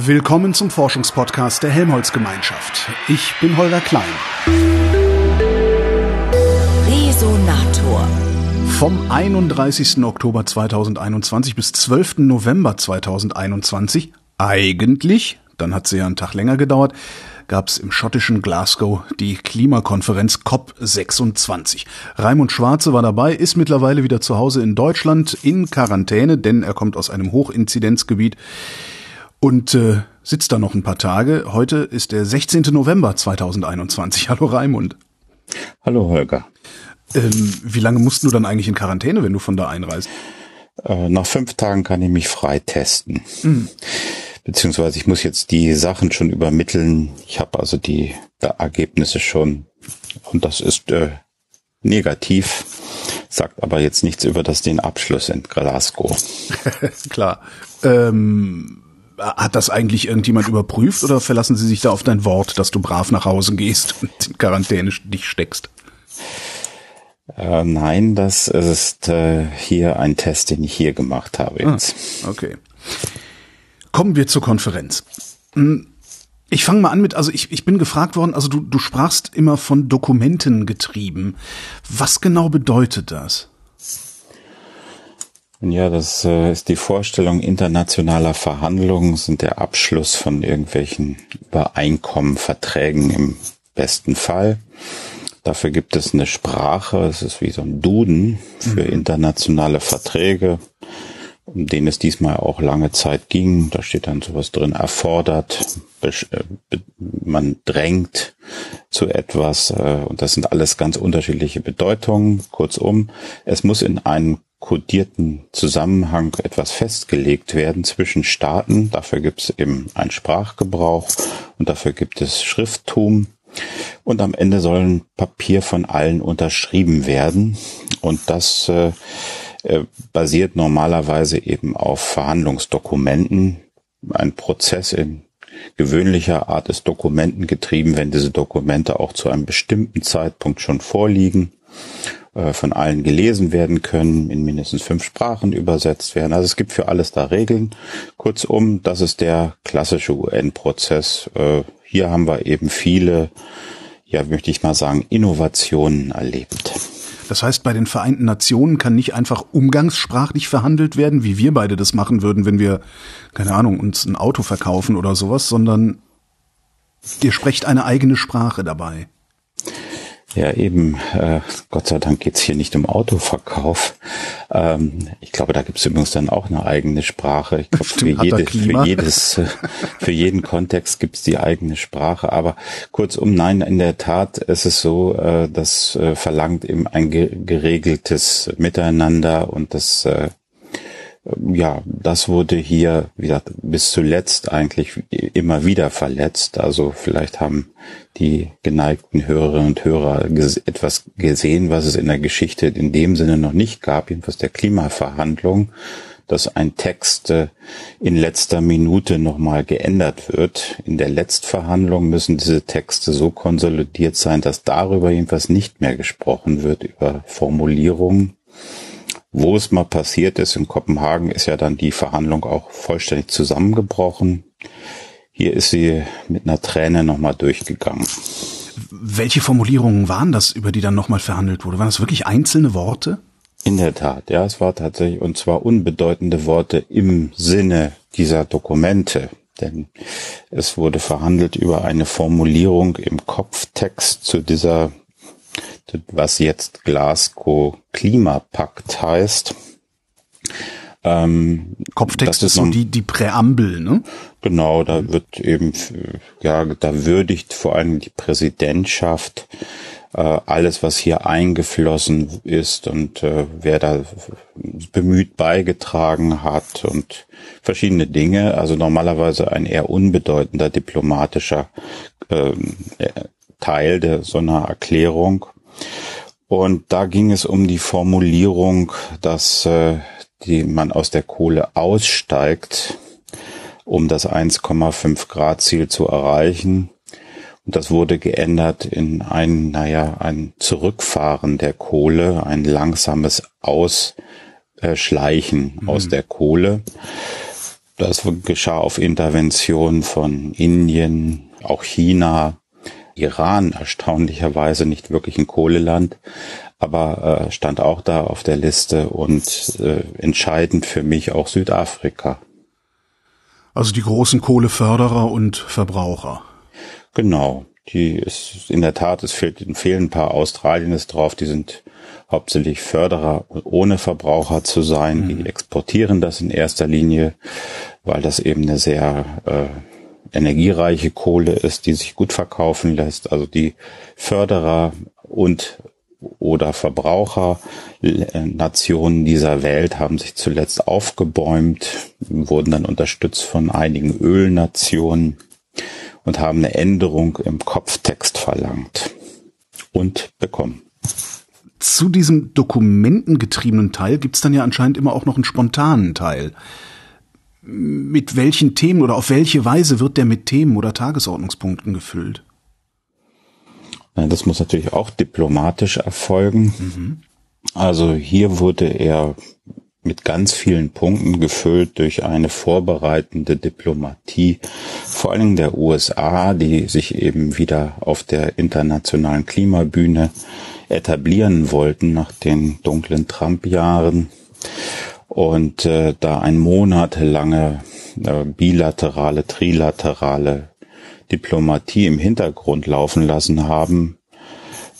Willkommen zum Forschungspodcast der Helmholtz-Gemeinschaft. Ich bin Holger Klein. Resonator. Vom 31. Oktober 2021 bis 12. November 2021, eigentlich, dann hat sie ja einen Tag länger gedauert, gab es im schottischen Glasgow die Klimakonferenz COP26. Raimund Schwarze war dabei, ist mittlerweile wieder zu Hause in Deutschland in Quarantäne, denn er kommt aus einem Hochinzidenzgebiet und äh, sitzt da noch ein paar Tage. Heute ist der 16. November 2021. Hallo Raimund. Hallo Holger. Ähm, wie lange musst du dann eigentlich in Quarantäne, wenn du von da einreist? Äh, nach fünf Tagen kann ich mich frei testen. Mhm. Beziehungsweise ich muss jetzt die Sachen schon übermitteln. Ich habe also die Ergebnisse schon und das ist äh, negativ, sagt aber jetzt nichts über das den Abschluss in Glasgow. Klar. Ähm hat das eigentlich irgendjemand überprüft oder verlassen Sie sich da auf dein Wort, dass du brav nach Hause gehst und in Quarantäne dich steckst? Äh, nein, das ist äh, hier ein Test, den ich hier gemacht habe jetzt. Ah, okay. Kommen wir zur Konferenz. Hm, ich fange mal an mit, also ich, ich bin gefragt worden, also du, du sprachst immer von Dokumenten getrieben. Was genau bedeutet das? Ja, das äh, ist die Vorstellung internationaler Verhandlungen, sind der Abschluss von irgendwelchen Übereinkommen, Verträgen im besten Fall. Dafür gibt es eine Sprache, es ist wie so ein Duden für mhm. internationale Verträge, um den es diesmal auch lange Zeit ging. Da steht dann sowas drin, erfordert, äh, man drängt zu etwas äh, und das sind alles ganz unterschiedliche Bedeutungen. Kurzum, es muss in einem kodierten Zusammenhang etwas festgelegt werden zwischen Staaten. Dafür gibt es eben einen Sprachgebrauch und dafür gibt es Schrifttum. Und am Ende soll ein Papier von allen unterschrieben werden. Und das äh, äh, basiert normalerweise eben auf Verhandlungsdokumenten. Ein Prozess in gewöhnlicher Art ist Dokumenten getrieben, wenn diese Dokumente auch zu einem bestimmten Zeitpunkt schon vorliegen von allen gelesen werden können, in mindestens fünf Sprachen übersetzt werden. Also es gibt für alles da Regeln. Kurzum, das ist der klassische UN-Prozess. Äh, hier haben wir eben viele, ja, möchte ich mal sagen, Innovationen erlebt. Das heißt, bei den Vereinten Nationen kann nicht einfach umgangssprachlich verhandelt werden, wie wir beide das machen würden, wenn wir, keine Ahnung, uns ein Auto verkaufen oder sowas, sondern ihr sprecht eine eigene Sprache dabei. Ja, eben, äh, Gott sei Dank geht's hier nicht um Autoverkauf. Ähm, ich glaube, da gibt's übrigens dann auch eine eigene Sprache. Ich glaube, für, jede, für jedes, äh, für jeden Kontext gibt's die eigene Sprache. Aber kurzum, nein, in der Tat ist es so, äh, das äh, verlangt eben ein geregeltes Miteinander und das äh, ja, das wurde hier, wie gesagt, bis zuletzt eigentlich immer wieder verletzt. Also vielleicht haben die geneigten Hörerinnen und Hörer etwas gesehen, was es in der Geschichte in dem Sinne noch nicht gab, jedenfalls der Klimaverhandlung, dass ein Text äh, in letzter Minute nochmal geändert wird. In der Letztverhandlung müssen diese Texte so konsolidiert sein, dass darüber jedenfalls nicht mehr gesprochen wird, über Formulierungen wo es mal passiert ist, in Kopenhagen ist ja dann die Verhandlung auch vollständig zusammengebrochen. Hier ist sie mit einer Träne nochmal durchgegangen. Welche Formulierungen waren das, über die dann nochmal verhandelt wurde? Waren das wirklich einzelne Worte? In der Tat, ja, es war tatsächlich, und zwar unbedeutende Worte im Sinne dieser Dokumente. Denn es wurde verhandelt über eine Formulierung im Kopftext zu dieser was jetzt Glasgow Klimapakt heißt. Ähm, Kopftext ist so die, die Präambel, ne? Genau, da wird eben, ja, da würdigt vor allem die Präsidentschaft äh, alles, was hier eingeflossen ist und äh, wer da bemüht beigetragen hat und verschiedene Dinge. Also normalerweise ein eher unbedeutender diplomatischer äh, Teil der so einer Erklärung. Und da ging es um die Formulierung, dass äh, die, man aus der Kohle aussteigt, um das 1,5 Grad Ziel zu erreichen. Und das wurde geändert in ein, naja, ein Zurückfahren der Kohle, ein langsames Ausschleichen mhm. aus der Kohle. Das geschah auf Intervention von Indien, auch China, Iran erstaunlicherweise nicht wirklich ein Kohleland, aber äh, stand auch da auf der Liste und äh, entscheidend für mich auch Südafrika. Also die großen Kohleförderer und Verbraucher. Genau. Die ist in der Tat, es fehlt, fehlen ein paar Australien ist drauf, die sind hauptsächlich Förderer ohne Verbraucher zu sein. Mhm. Die exportieren das in erster Linie, weil das eben eine sehr äh, energiereiche Kohle ist, die sich gut verkaufen lässt. Also die Förderer und oder Verbraucher Nationen dieser Welt haben sich zuletzt aufgebäumt, wurden dann unterstützt von einigen Ölnationen und haben eine Änderung im Kopftext verlangt und bekommen. Zu diesem dokumentengetriebenen Teil gibt's dann ja anscheinend immer auch noch einen spontanen Teil. Mit welchen Themen oder auf welche Weise wird der mit Themen oder Tagesordnungspunkten gefüllt? Das muss natürlich auch diplomatisch erfolgen. Mhm. Also hier wurde er mit ganz vielen Punkten gefüllt durch eine vorbereitende Diplomatie, vor allen Dingen der USA, die sich eben wieder auf der internationalen Klimabühne etablieren wollten nach den dunklen Trump-Jahren und äh, da ein monatelange äh, bilaterale, trilaterale Diplomatie im Hintergrund laufen lassen haben,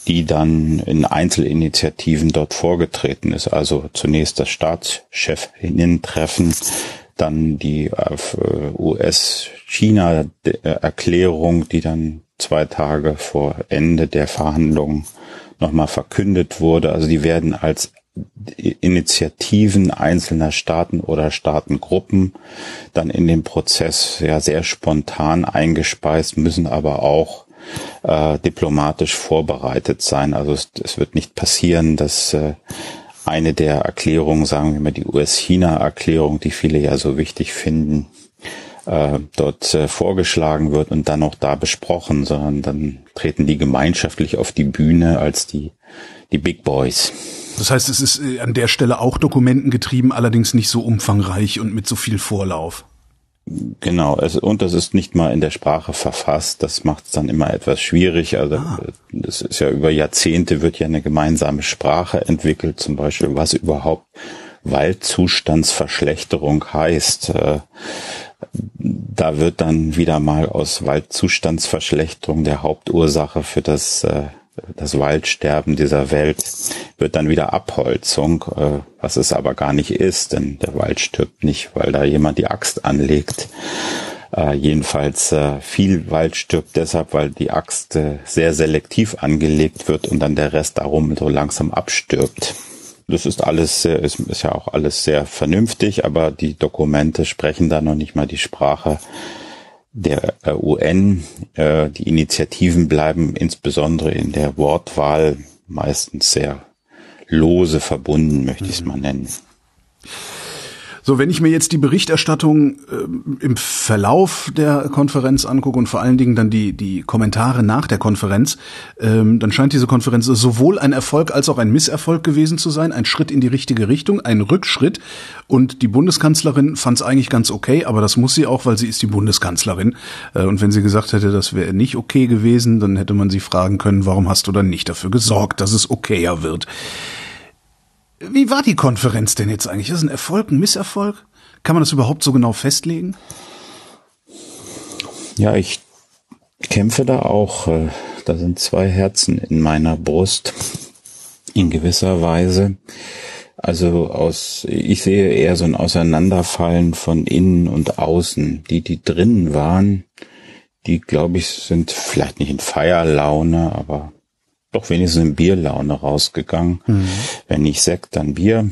die dann in Einzelinitiativen dort vorgetreten ist. Also zunächst das Staatschefinnen-Treffen, dann die äh, US-China-Erklärung, die dann zwei Tage vor Ende der Verhandlungen nochmal verkündet wurde. Also die werden als Initiativen einzelner Staaten oder Staatengruppen dann in den Prozess ja sehr spontan eingespeist, müssen aber auch äh, diplomatisch vorbereitet sein. Also es, es wird nicht passieren, dass äh, eine der Erklärungen, sagen wir mal die US-China-Erklärung, die viele ja so wichtig finden, äh, dort äh, vorgeschlagen wird und dann auch da besprochen, sondern dann treten die gemeinschaftlich auf die Bühne als die, die Big Boys. Das heißt, es ist äh, an der Stelle auch dokumentengetrieben, allerdings nicht so umfangreich und mit so viel Vorlauf. Genau, es, und das ist nicht mal in der Sprache verfasst. Das macht es dann immer etwas schwierig. Also ah. das ist ja über Jahrzehnte wird ja eine gemeinsame Sprache entwickelt, zum Beispiel was überhaupt Waldzustandsverschlechterung heißt. Äh, da wird dann wieder mal aus Waldzustandsverschlechterung der Hauptursache für das äh, das Waldsterben dieser Welt wird dann wieder Abholzung, äh, was es aber gar nicht ist, denn der Wald stirbt nicht, weil da jemand die Axt anlegt. Äh, jedenfalls äh, viel Wald stirbt deshalb, weil die Axt äh, sehr selektiv angelegt wird und dann der Rest darum so langsam abstirbt. Das ist alles, sehr, ist, ist ja auch alles sehr vernünftig, aber die Dokumente sprechen da noch nicht mal die Sprache der äh, UN. Äh, die Initiativen bleiben insbesondere in der Wortwahl meistens sehr lose verbunden, möchte ich es mal nennen. So, wenn ich mir jetzt die Berichterstattung äh, im Verlauf der Konferenz angucke und vor allen Dingen dann die, die Kommentare nach der Konferenz, ähm, dann scheint diese Konferenz sowohl ein Erfolg als auch ein Misserfolg gewesen zu sein, ein Schritt in die richtige Richtung, ein Rückschritt. Und die Bundeskanzlerin fand es eigentlich ganz okay, aber das muss sie auch, weil sie ist die Bundeskanzlerin. Äh, und wenn sie gesagt hätte, das wäre nicht okay gewesen, dann hätte man sie fragen können, warum hast du dann nicht dafür gesorgt, dass es okayer wird. Wie war die Konferenz denn jetzt eigentlich? Ist das ein Erfolg, ein Misserfolg? Kann man das überhaupt so genau festlegen? Ja, ich kämpfe da auch. Äh, da sind zwei Herzen in meiner Brust. In gewisser Weise. Also aus, ich sehe eher so ein Auseinanderfallen von innen und außen. Die, die drinnen waren, die glaube ich sind vielleicht nicht in Feierlaune, aber doch wenigstens in Bierlaune rausgegangen. Mhm. Wenn nicht Sekt, dann Bier.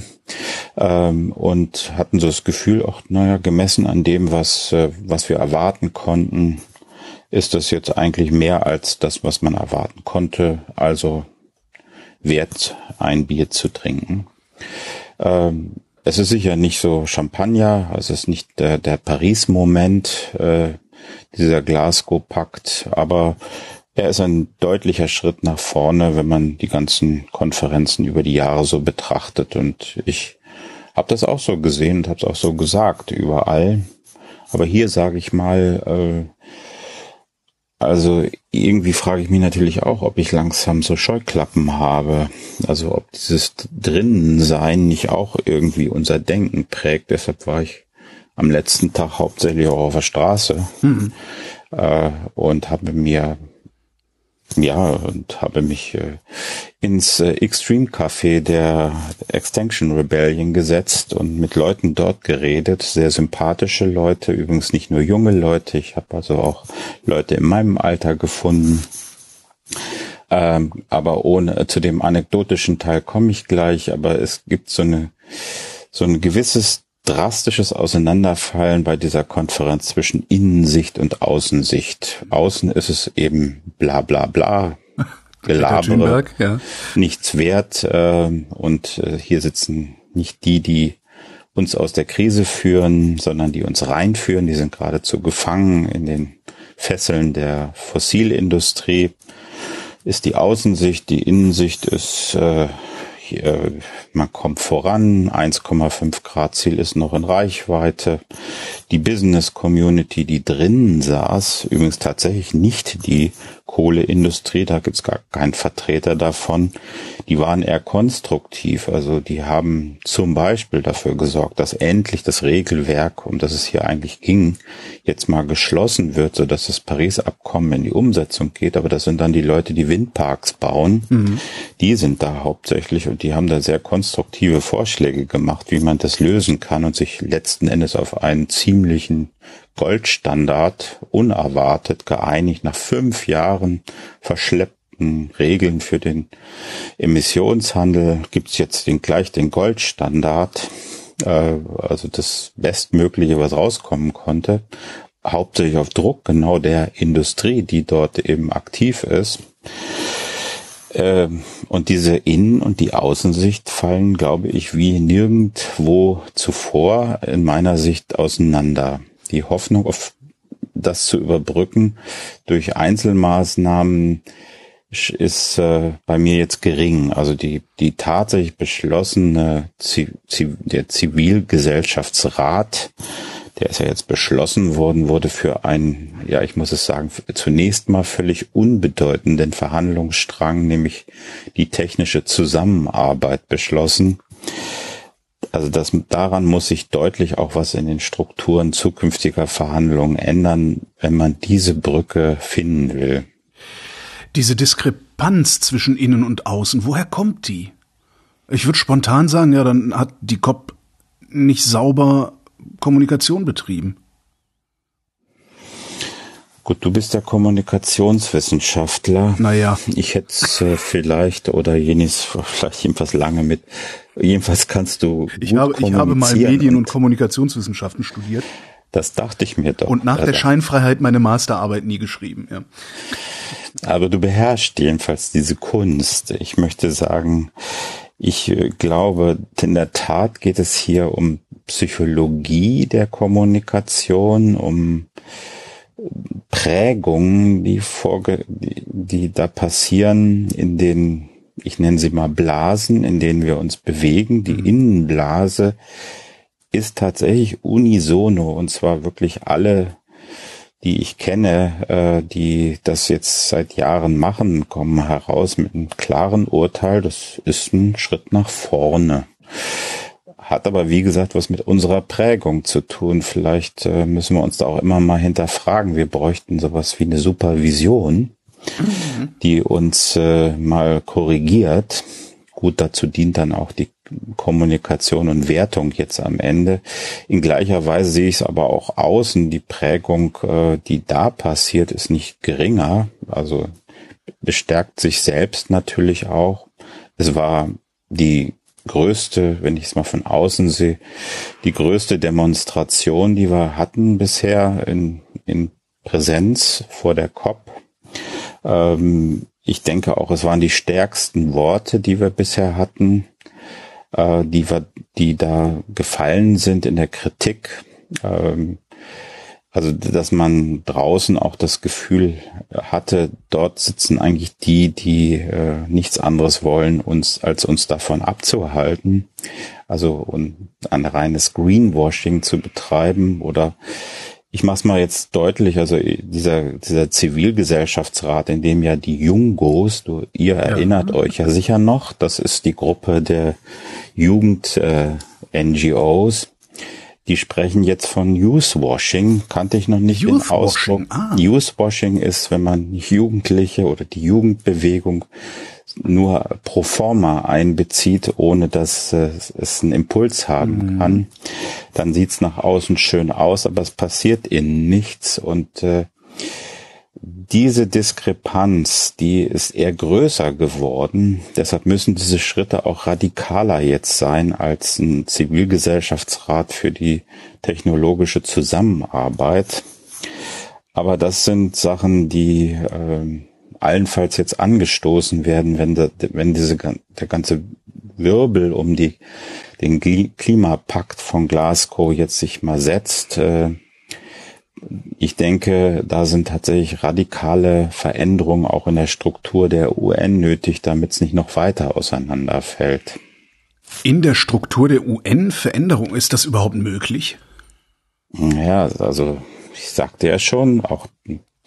Ähm, und hatten so das Gefühl, auch, naja, gemessen an dem, was, äh, was wir erwarten konnten, ist das jetzt eigentlich mehr als das, was man erwarten konnte. Also wert, ein Bier zu trinken. Ähm, es ist sicher nicht so Champagner, es ist nicht der, der Paris-Moment, äh, dieser Glasgow-Pakt, aber er ist ein deutlicher Schritt nach vorne, wenn man die ganzen Konferenzen über die Jahre so betrachtet. Und ich habe das auch so gesehen und habe es auch so gesagt überall. Aber hier sage ich mal, äh, also irgendwie frage ich mich natürlich auch, ob ich langsam so Scheuklappen habe. Also ob dieses Drinnensein nicht auch irgendwie unser Denken prägt. Deshalb war ich am letzten Tag hauptsächlich auch auf der Straße mhm. äh, und habe mir ja, und habe mich äh, ins äh, Extreme Café der Extinction Rebellion gesetzt und mit Leuten dort geredet. Sehr sympathische Leute, übrigens nicht nur junge Leute. Ich habe also auch Leute in meinem Alter gefunden. Ähm, aber ohne zu dem anekdotischen Teil komme ich gleich. Aber es gibt so eine so ein gewisses drastisches Auseinanderfallen bei dieser Konferenz zwischen Innensicht und Außensicht. Außen ist es eben bla bla bla, Gelabere, ja. nichts wert äh, und äh, hier sitzen nicht die, die uns aus der Krise führen, sondern die uns reinführen. Die sind geradezu gefangen in den Fesseln der Fossilindustrie. Ist die Außensicht, die Innensicht ist äh, hier, man kommt voran, 1,5 Grad Ziel ist noch in Reichweite. Die Business Community, die drinnen saß, übrigens tatsächlich nicht die Kohleindustrie, da gibt's gar keinen Vertreter davon, die waren eher konstruktiv. Also die haben zum Beispiel dafür gesorgt, dass endlich das Regelwerk, um das es hier eigentlich ging, jetzt mal geschlossen wird, so dass das Paris-Abkommen in die Umsetzung geht. Aber das sind dann die Leute, die Windparks bauen. Mhm. Die sind da hauptsächlich und die haben da sehr konstruktive Vorschläge gemacht, wie man das lösen kann und sich letzten Endes auf einen ziemlichen Goldstandard unerwartet geeinigt nach fünf Jahren verschleppten Regeln für den Emissionshandel gibt's jetzt den gleich den Goldstandard, äh, also das Bestmögliche, was rauskommen konnte, hauptsächlich auf Druck genau der Industrie, die dort eben aktiv ist. Ähm, und diese Innen- und die Außensicht fallen, glaube ich, wie nirgendwo zuvor in meiner Sicht auseinander die Hoffnung auf das zu überbrücken durch Einzelmaßnahmen ist äh, bei mir jetzt gering. Also die, die tatsächlich beschlossene, Ziv der Zivilgesellschaftsrat, der ist ja jetzt beschlossen worden, wurde für einen, ja, ich muss es sagen, zunächst mal völlig unbedeutenden Verhandlungsstrang, nämlich die technische Zusammenarbeit beschlossen. Also das, daran muss sich deutlich auch was in den Strukturen zukünftiger Verhandlungen ändern, wenn man diese Brücke finden will. Diese Diskrepanz zwischen innen und außen, woher kommt die? Ich würde spontan sagen, ja, dann hat die COP nicht sauber Kommunikation betrieben. Gut, du bist der Kommunikationswissenschaftler. Naja. Ich hätte es äh, vielleicht oder jenes vielleicht jedenfalls lange mit. Jedenfalls kannst du. Ich habe, ich habe mal Medien- und, und Kommunikationswissenschaften studiert. Das dachte ich mir doch. Und nach also. der Scheinfreiheit meine Masterarbeit nie geschrieben, ja. Aber du beherrschst jedenfalls diese Kunst. Ich möchte sagen, ich äh, glaube, in der Tat geht es hier um Psychologie der Kommunikation, um Prägungen, die, vorge die, die da passieren in den, ich nenne sie mal Blasen, in denen wir uns bewegen. Die mhm. Innenblase ist tatsächlich unisono und zwar wirklich alle, die ich kenne, äh, die das jetzt seit Jahren machen, kommen heraus mit einem klaren Urteil, das ist ein Schritt nach vorne hat aber wie gesagt was mit unserer Prägung zu tun. Vielleicht äh, müssen wir uns da auch immer mal hinterfragen. Wir bräuchten sowas wie eine Supervision, mhm. die uns äh, mal korrigiert. Gut, dazu dient dann auch die Kommunikation und Wertung jetzt am Ende. In gleicher Weise sehe ich es aber auch außen. Die Prägung, äh, die da passiert, ist nicht geringer. Also bestärkt sich selbst natürlich auch. Es war die größte, wenn ich es mal von außen sehe, die größte Demonstration, die wir hatten bisher in, in Präsenz vor der COP. Ähm, ich denke auch, es waren die stärksten Worte, die wir bisher hatten, äh, die, wir, die da gefallen sind in der Kritik. Ähm, also, dass man draußen auch das Gefühl hatte, dort sitzen eigentlich die, die äh, nichts anderes wollen, uns als uns davon abzuhalten. Also und ein reines Greenwashing zu betreiben oder ich mache es mal jetzt deutlich, also dieser, dieser Zivilgesellschaftsrat, in dem ja die Jungos, du, ihr ja. erinnert euch ja sicher noch, das ist die Gruppe der Jugend-NGOs, äh, die sprechen jetzt von Use-Washing, kannte ich noch nicht Use den Ausdruck. Ah. Use-Washing ist, wenn man Jugendliche oder die Jugendbewegung nur pro forma einbezieht, ohne dass äh, es einen Impuls haben mhm. kann, dann sieht's nach außen schön aus, aber es passiert innen nichts und äh, diese Diskrepanz, die ist eher größer geworden. Deshalb müssen diese Schritte auch radikaler jetzt sein als ein Zivilgesellschaftsrat für die technologische Zusammenarbeit. Aber das sind Sachen, die äh, allenfalls jetzt angestoßen werden, wenn, der, wenn diese, der ganze Wirbel um die, den Klimapakt von Glasgow jetzt sich mal setzt. Äh, ich denke, da sind tatsächlich radikale Veränderungen auch in der Struktur der UN nötig, damit es nicht noch weiter auseinanderfällt. In der Struktur der UN Veränderung, ist das überhaupt möglich? Ja, also ich sagte ja schon, auch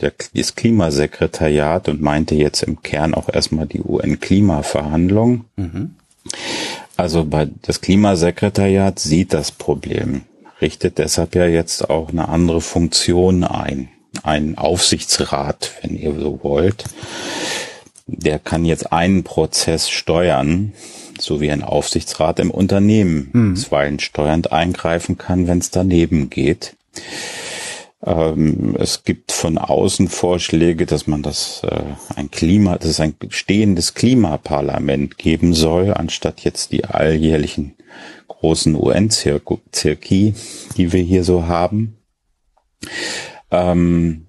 der, das Klimasekretariat und meinte jetzt im Kern auch erstmal die UN-Klimaverhandlungen. Mhm. Also bei das Klimasekretariat sieht das Problem, richtet deshalb ja jetzt auch eine andere Funktion ein. Ein Aufsichtsrat, wenn ihr so wollt. Der kann jetzt einen Prozess steuern, so wie ein Aufsichtsrat im Unternehmen mhm. zuweilen steuernd eingreifen kann, wenn es daneben geht. Ähm, es gibt von außen Vorschläge, dass man das äh, ein Klima, dass es ein stehendes Klimaparlament geben soll, anstatt jetzt die alljährlichen großen UN-Zirki, die wir hier so haben. Ähm,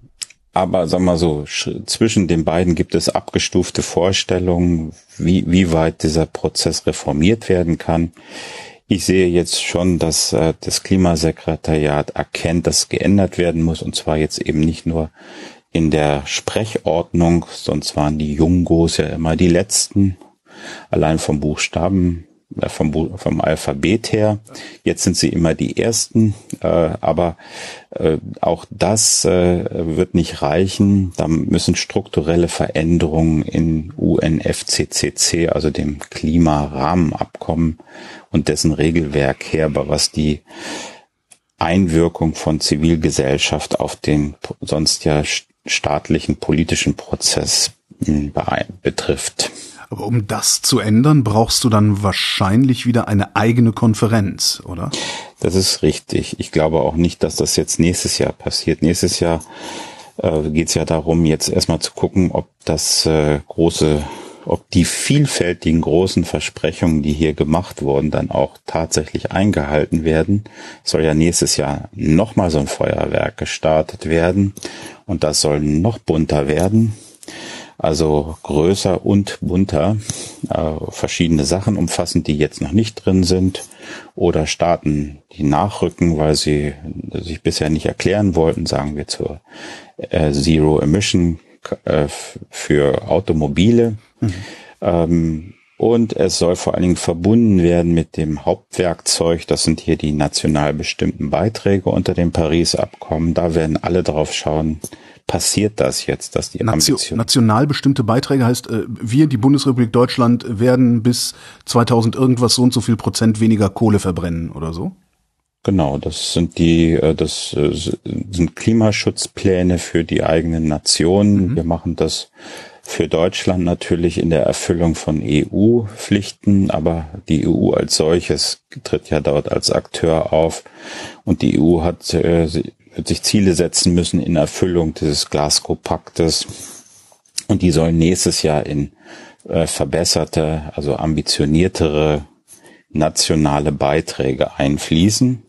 aber sag mal so, zwischen den beiden gibt es abgestufte Vorstellungen, wie, wie weit dieser Prozess reformiert werden kann. Ich sehe jetzt schon, dass äh, das Klimasekretariat erkennt, dass geändert werden muss, und zwar jetzt eben nicht nur in der Sprechordnung, sonst waren die Jungos ja immer die letzten, allein vom Buchstaben, vom, vom Alphabet her. Jetzt sind sie immer die ersten, äh, aber äh, auch das äh, wird nicht reichen. Da müssen strukturelle Veränderungen in UNFCCC, also dem Klimarahmenabkommen, und dessen Regelwerk her, was die Einwirkung von Zivilgesellschaft auf den sonst ja staatlichen politischen Prozess hm, betrifft. Aber um das zu ändern, brauchst du dann wahrscheinlich wieder eine eigene Konferenz, oder? Das ist richtig. Ich glaube auch nicht, dass das jetzt nächstes Jahr passiert. Nächstes Jahr äh, geht es ja darum, jetzt erstmal zu gucken, ob das äh, große ob die vielfältigen großen Versprechungen, die hier gemacht wurden, dann auch tatsächlich eingehalten werden. Es soll ja nächstes Jahr nochmal so ein Feuerwerk gestartet werden und das soll noch bunter werden. Also größer und bunter, äh, verschiedene Sachen umfassend, die jetzt noch nicht drin sind oder Staaten, die nachrücken, weil sie sich bisher nicht erklären wollten, sagen wir zur äh, Zero Emission äh, für Automobile. Mhm. Ähm, und es soll vor allen Dingen verbunden werden mit dem Hauptwerkzeug. Das sind hier die national bestimmten Beiträge unter dem Paris-Abkommen. Da werden alle drauf schauen, passiert das jetzt, dass die Nation, Ambition national bestimmte Beiträge heißt, äh, wir, die Bundesrepublik Deutschland, werden bis 2000 irgendwas so und so viel Prozent weniger Kohle verbrennen oder so? Genau, das sind die, äh, das äh, sind Klimaschutzpläne für die eigenen Nationen. Mhm. Wir machen das für Deutschland natürlich in der Erfüllung von EU-Pflichten, aber die EU als solches tritt ja dort als Akteur auf und die EU hat äh, wird sich Ziele setzen müssen in Erfüllung dieses Glasgow-Paktes. Und die sollen nächstes Jahr in äh, verbesserte, also ambitioniertere nationale Beiträge einfließen.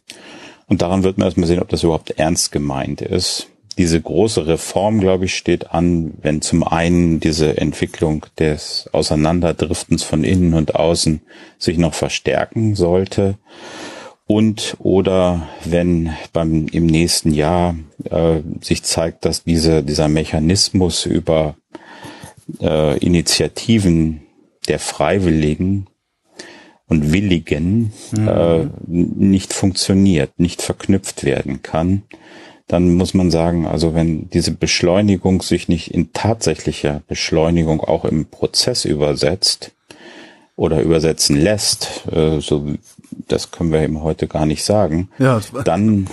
Und daran wird man erstmal sehen, ob das überhaupt ernst gemeint ist. Diese große Reform, glaube ich, steht an, wenn zum einen diese Entwicklung des Auseinanderdriftens von innen und außen sich noch verstärken sollte und oder wenn beim im nächsten Jahr äh, sich zeigt, dass diese dieser Mechanismus über äh, Initiativen der Freiwilligen und Willigen mhm. äh, nicht funktioniert, nicht verknüpft werden kann dann muss man sagen, also wenn diese Beschleunigung sich nicht in tatsächlicher Beschleunigung auch im Prozess übersetzt oder übersetzen lässt, äh, so das können wir eben heute gar nicht sagen, ja, dann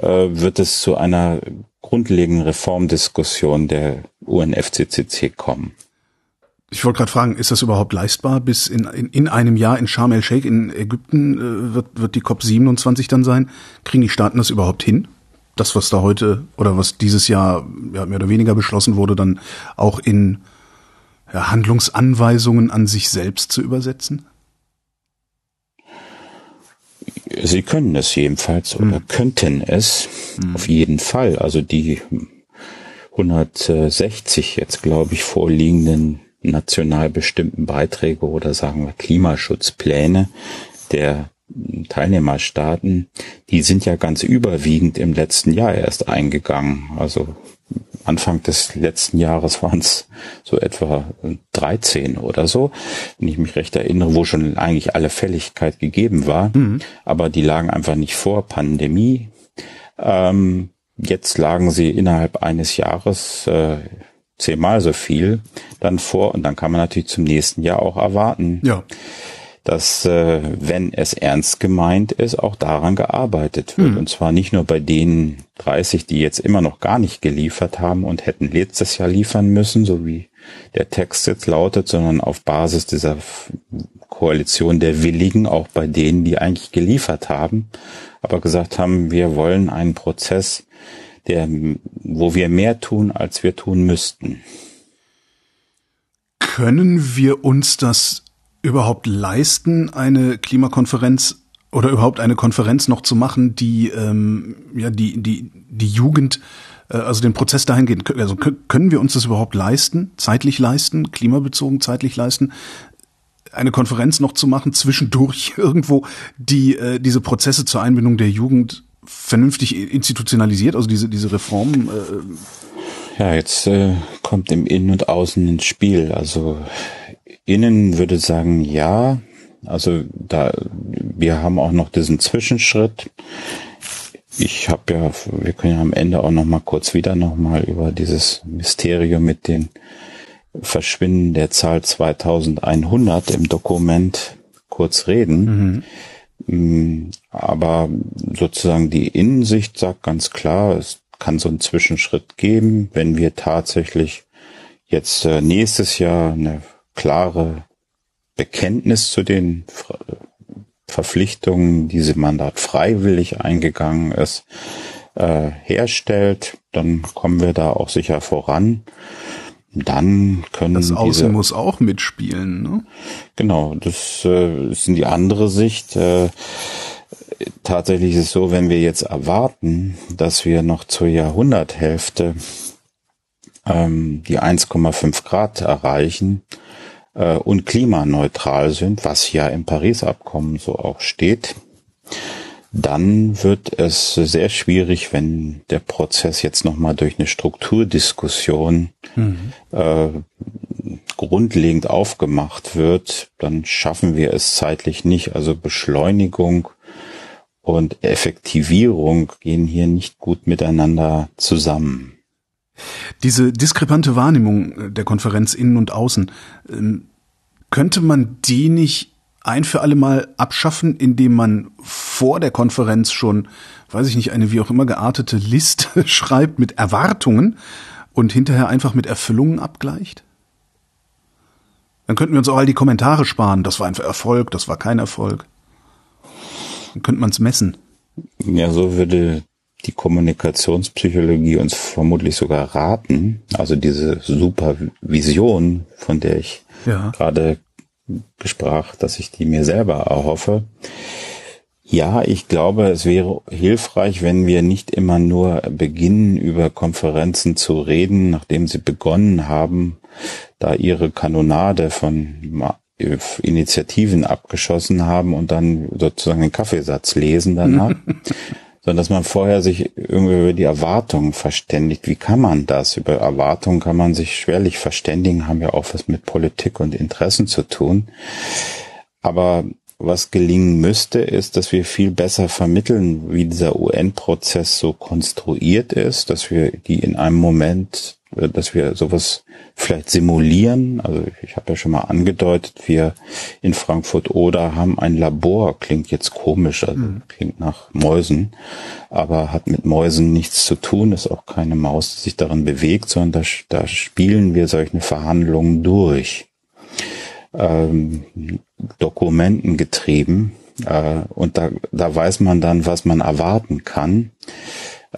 äh, wird es zu einer grundlegenden Reformdiskussion der UNFCCC kommen. Ich wollte gerade fragen, ist das überhaupt leistbar? Bis in, in, in einem Jahr in Sharm el-Sheikh in Ägypten äh, wird, wird die COP27 dann sein. Kriegen die Staaten das überhaupt hin? Das, was da heute oder was dieses Jahr ja, mehr oder weniger beschlossen wurde, dann auch in ja, Handlungsanweisungen an sich selbst zu übersetzen? Sie können es jedenfalls oder hm. könnten es hm. auf jeden Fall. Also die 160 jetzt, glaube ich, vorliegenden national bestimmten Beiträge oder sagen wir Klimaschutzpläne der Teilnehmerstaaten, die sind ja ganz überwiegend im letzten Jahr erst eingegangen. Also Anfang des letzten Jahres waren es so etwa 13 oder so, wenn ich mich recht erinnere, wo schon eigentlich alle Fälligkeit gegeben war. Mhm. Aber die lagen einfach nicht vor Pandemie. Ähm, jetzt lagen sie innerhalb eines Jahres äh, zehnmal so viel dann vor und dann kann man natürlich zum nächsten Jahr auch erwarten. Ja dass äh, wenn es ernst gemeint ist, auch daran gearbeitet wird. Mhm. Und zwar nicht nur bei den 30, die jetzt immer noch gar nicht geliefert haben und hätten letztes Jahr liefern müssen, so wie der Text jetzt lautet, sondern auf Basis dieser Koalition der Willigen, auch bei denen, die eigentlich geliefert haben, aber gesagt haben, wir wollen einen Prozess, der, wo wir mehr tun, als wir tun müssten. Können wir uns das überhaupt leisten, eine Klimakonferenz oder überhaupt eine Konferenz noch zu machen, die ähm, ja die die die Jugend äh, also den Prozess dahin geht. Also können wir uns das überhaupt leisten, zeitlich leisten, klimabezogen zeitlich leisten, eine Konferenz noch zu machen zwischendurch irgendwo, die äh, diese Prozesse zur Einbindung der Jugend vernünftig institutionalisiert, also diese diese Reformen. Äh, ja, jetzt äh, kommt im Innen und Außen ins Spiel. Also Innen würde sagen, ja. Also da, wir haben auch noch diesen Zwischenschritt. Ich habe ja, wir können ja am Ende auch noch mal kurz wieder noch mal über dieses Mysterium mit den Verschwinden der Zahl 2100 im Dokument kurz reden. Mhm. Aber sozusagen die Innensicht sagt ganz klar, es kann so einen Zwischenschritt geben, wenn wir tatsächlich jetzt äh, nächstes Jahr eine klare Bekenntnis zu den Verpflichtungen, diese Mandat freiwillig eingegangen ist, äh, herstellt, dann kommen wir da auch sicher voran. Dann können das Außen diese, muss auch mitspielen. Ne? Genau, das äh, ist in die andere Sicht. Äh, tatsächlich ist es so, wenn wir jetzt erwarten, dass wir noch zur Jahrhunderthälfte ähm, die 1,5 Grad erreichen, äh, und klimaneutral sind, was ja im Paris-Abkommen so auch steht, dann wird es sehr schwierig, wenn der Prozess jetzt nochmal durch eine Strukturdiskussion mhm. äh, grundlegend aufgemacht wird, dann schaffen wir es zeitlich nicht. Also Beschleunigung und Effektivierung gehen hier nicht gut miteinander zusammen. Diese diskrepante Wahrnehmung der Konferenz innen und außen, ähm, könnte man die nicht ein für alle Mal abschaffen, indem man vor der Konferenz schon, weiß ich nicht, eine wie auch immer geartete Liste schreibt mit Erwartungen und hinterher einfach mit Erfüllungen abgleicht? Dann könnten wir uns auch all die Kommentare sparen. Das war ein Erfolg, das war kein Erfolg. Dann könnte man es messen. Ja, so würde die Kommunikationspsychologie uns vermutlich sogar raten, also diese Supervision, von der ich ja. gerade gesprach, dass ich die mir selber erhoffe. Ja, ich glaube, es wäre hilfreich, wenn wir nicht immer nur beginnen, über Konferenzen zu reden, nachdem sie begonnen haben, da ihre Kanonade von Initiativen abgeschossen haben und dann sozusagen den Kaffeesatz lesen danach, sondern dass man vorher sich irgendwie über die Erwartungen verständigt. Wie kann man das? Über Erwartungen kann man sich schwerlich verständigen, haben ja auch was mit Politik und Interessen zu tun. Aber was gelingen müsste, ist, dass wir viel besser vermitteln, wie dieser UN-Prozess so konstruiert ist, dass wir die in einem Moment, dass wir sowas vielleicht simulieren. Also ich habe ja schon mal angedeutet, wir in Frankfurt oder haben ein Labor, klingt jetzt komisch, also mhm. klingt nach Mäusen, aber hat mit Mäusen nichts zu tun, ist auch keine Maus, die sich darin bewegt, sondern da, da spielen wir solche Verhandlungen durch ähm, Dokumenten getrieben äh, und da, da weiß man dann, was man erwarten kann.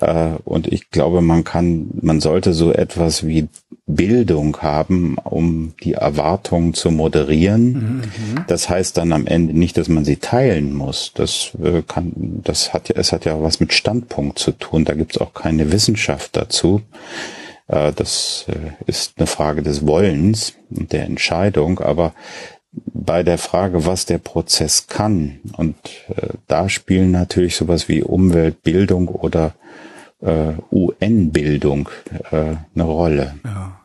Äh, und ich glaube, man kann, man sollte so etwas wie Bildung haben, um die Erwartungen zu moderieren. Mhm. Das heißt dann am Ende nicht, dass man sie teilen muss. Das äh, kann, das hat ja, es hat ja was mit Standpunkt zu tun. Da gibt's auch keine Wissenschaft dazu. Äh, das ist eine Frage des Wollens und der Entscheidung, aber bei der Frage, was der Prozess kann, und da spielen natürlich sowas wie Umweltbildung oder äh, UN-Bildung äh, eine Rolle. Ja.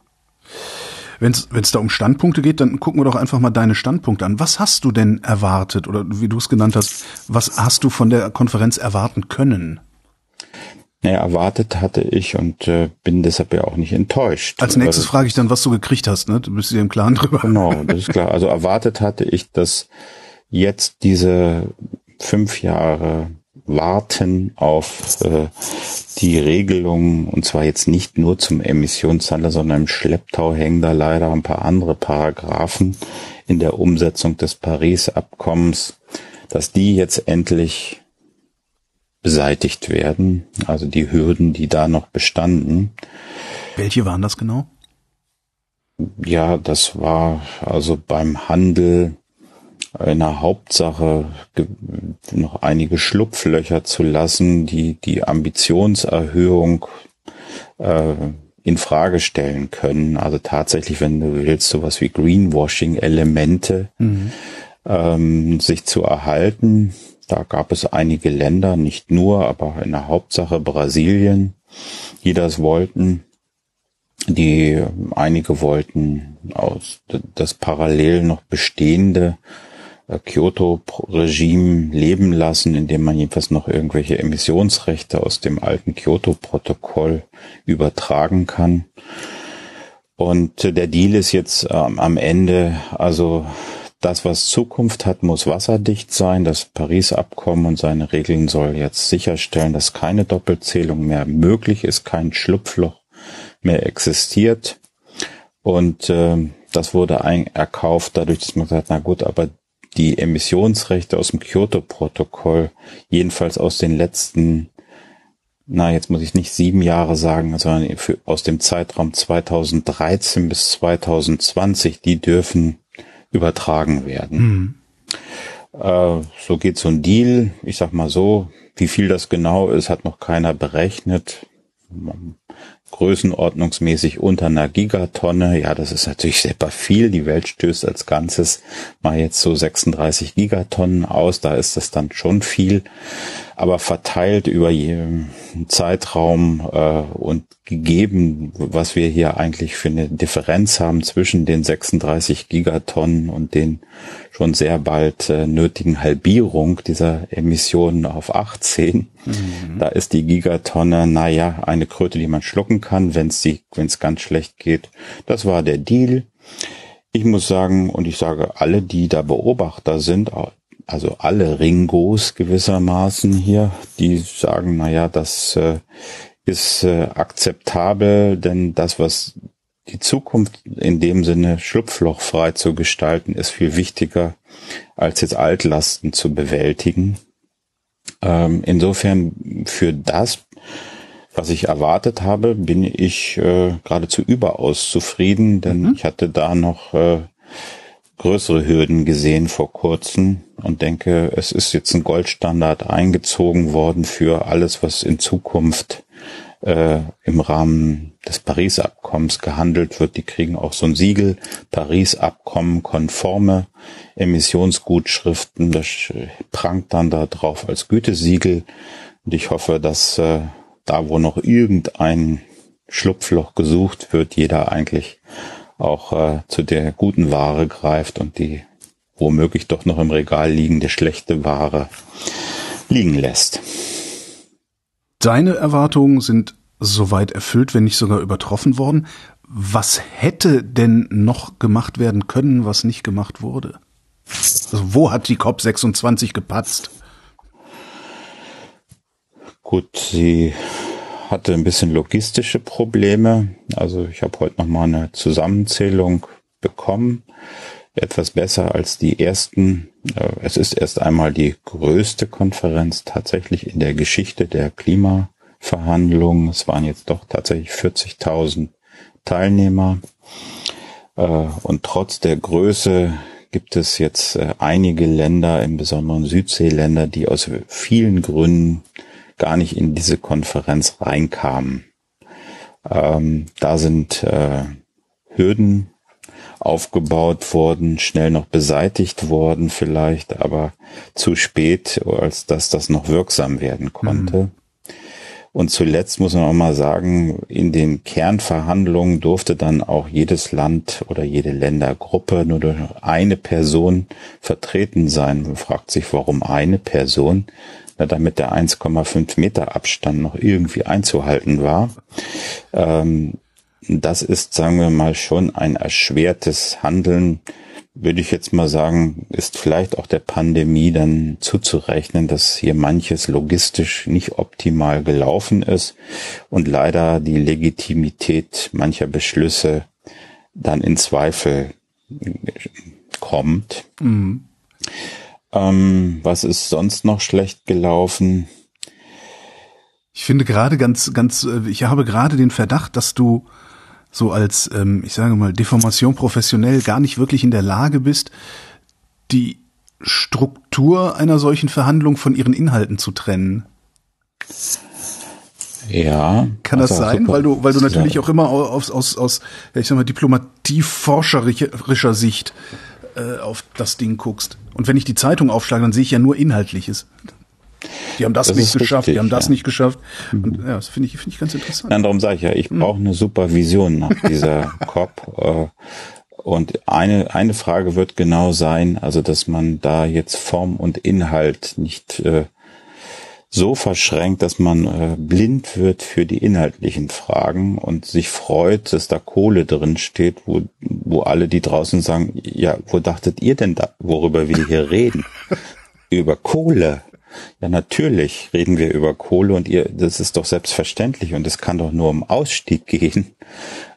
Wenn es da um Standpunkte geht, dann gucken wir doch einfach mal deine Standpunkte an. Was hast du denn erwartet oder wie du es genannt hast, was hast du von der Konferenz erwarten können? Naja, erwartet hatte ich und äh, bin deshalb ja auch nicht enttäuscht. Als nächstes also, frage ich dann, was du gekriegt hast, ne? Du bist dir im Klaren drüber. Genau, das ist klar. Also erwartet hatte ich, dass jetzt diese fünf Jahre Warten auf äh, die Regelung, und zwar jetzt nicht nur zum Emissionshandel, sondern im Schlepptau hängen da leider ein paar andere Paragraphen in der Umsetzung des Paris-Abkommens, dass die jetzt endlich beseitigt werden, also die Hürden, die da noch bestanden. Welche waren das genau? Ja, das war also beim Handel in der Hauptsache noch einige Schlupflöcher zu lassen, die die Ambitionserhöhung äh, in Frage stellen können. Also tatsächlich, wenn du willst, sowas wie Greenwashing-Elemente mhm. ähm, sich zu erhalten. Da gab es einige Länder, nicht nur, aber in der Hauptsache Brasilien, die das wollten. Die einige wollten aus das parallel noch bestehende Kyoto-Regime leben lassen, indem man jedenfalls noch irgendwelche Emissionsrechte aus dem alten Kyoto-Protokoll übertragen kann. Und äh, der Deal ist jetzt ähm, am Ende also das, was Zukunft hat, muss wasserdicht sein. Das Paris-Abkommen und seine Regeln soll jetzt sicherstellen, dass keine Doppelzählung mehr möglich ist, kein Schlupfloch mehr existiert. Und äh, das wurde ein, erkauft dadurch, dass man gesagt, na gut, aber die Emissionsrechte aus dem Kyoto-Protokoll, jedenfalls aus den letzten, na jetzt muss ich nicht sieben Jahre sagen, sondern für, aus dem Zeitraum 2013 bis 2020, die dürfen übertragen werden. Mhm. Äh, so geht so ein Deal. Ich sag mal so, wie viel das genau ist, hat noch keiner berechnet. Größenordnungsmäßig unter einer Gigatonne. Ja, das ist natürlich sehr viel. Die Welt stößt als Ganzes mal jetzt so 36 Gigatonnen aus. Da ist das dann schon viel aber verteilt über einen Zeitraum äh, und gegeben, was wir hier eigentlich für eine Differenz haben zwischen den 36 Gigatonnen und den schon sehr bald äh, nötigen Halbierung dieser Emissionen auf 18. Mhm. Da ist die Gigatonne, naja, eine Kröte, die man schlucken kann, wenn es ganz schlecht geht. Das war der Deal. Ich muss sagen, und ich sage alle, die da Beobachter sind, also alle Ringos gewissermaßen hier, die sagen, na ja, das äh, ist äh, akzeptabel, denn das, was die Zukunft in dem Sinne schlupflochfrei zu gestalten, ist viel wichtiger, als jetzt Altlasten zu bewältigen. Ähm, insofern für das, was ich erwartet habe, bin ich äh, geradezu überaus zufrieden, denn mhm. ich hatte da noch äh, größere Hürden gesehen vor kurzem und denke, es ist jetzt ein Goldstandard eingezogen worden für alles, was in Zukunft äh, im Rahmen des Paris-Abkommens gehandelt wird. Die kriegen auch so ein Siegel, Paris-Abkommen konforme Emissionsgutschriften. Das prangt dann da drauf als Gütesiegel. Und ich hoffe, dass äh, da, wo noch irgendein Schlupfloch gesucht wird, jeder eigentlich auch äh, zu der guten Ware greift und die womöglich doch noch im Regal liegende schlechte Ware liegen lässt. Deine Erwartungen sind soweit erfüllt, wenn nicht sogar übertroffen worden. Was hätte denn noch gemacht werden können, was nicht gemacht wurde? Also wo hat die COP26 gepatzt? Gut, sie hatte ein bisschen logistische Probleme. Also ich habe heute noch mal eine Zusammenzählung bekommen. Etwas besser als die ersten. Äh, es ist erst einmal die größte Konferenz tatsächlich in der Geschichte der Klimaverhandlungen. Es waren jetzt doch tatsächlich 40.000 Teilnehmer. Äh, und trotz der Größe gibt es jetzt äh, einige Länder, im Besonderen Südseeländer, die aus vielen Gründen gar nicht in diese Konferenz reinkamen. Ähm, da sind äh, Hürden aufgebaut worden, schnell noch beseitigt worden vielleicht, aber zu spät, als dass das noch wirksam werden konnte. Mhm. Und zuletzt muss man auch mal sagen, in den Kernverhandlungen durfte dann auch jedes Land oder jede Ländergruppe nur durch eine Person vertreten sein. Man fragt sich, warum eine Person? Na, damit der 1,5 Meter Abstand noch irgendwie einzuhalten war. Ähm, das ist, sagen wir mal, schon ein erschwertes Handeln würde ich jetzt mal sagen, ist vielleicht auch der Pandemie dann zuzurechnen, dass hier manches logistisch nicht optimal gelaufen ist und leider die Legitimität mancher Beschlüsse dann in Zweifel kommt. Mhm. Ähm, was ist sonst noch schlecht gelaufen? Ich finde gerade ganz, ganz, äh, ich habe gerade den Verdacht, dass du so als, ähm, ich sage mal, Deformation professionell gar nicht wirklich in der Lage bist, die Struktur einer solchen Verhandlung von ihren Inhalten zu trennen. Ja. Kann das also sein? Super. Weil du, weil du natürlich ja. auch immer aus, aus, aus, ich sag mal, diplomatieforscherischer Sicht äh, auf das Ding guckst. Und wenn ich die Zeitung aufschlage, dann sehe ich ja nur Inhaltliches. Die haben das, das nicht geschafft, richtig, die haben das ja. nicht geschafft. Und ja, das finde ich, finde ich ganz interessant. Dann darum sage ich ja, ich mhm. brauche eine Supervision nach dieser COP. Äh, und eine, eine Frage wird genau sein, also dass man da jetzt Form und Inhalt nicht äh, so verschränkt, dass man äh, blind wird für die inhaltlichen Fragen und sich freut, dass da Kohle drin steht, wo, wo alle, die draußen sagen, ja, wo dachtet ihr denn da, worüber wir hier reden? Über Kohle. Ja, natürlich reden wir über Kohle und ihr, das ist doch selbstverständlich und es kann doch nur um Ausstieg gehen.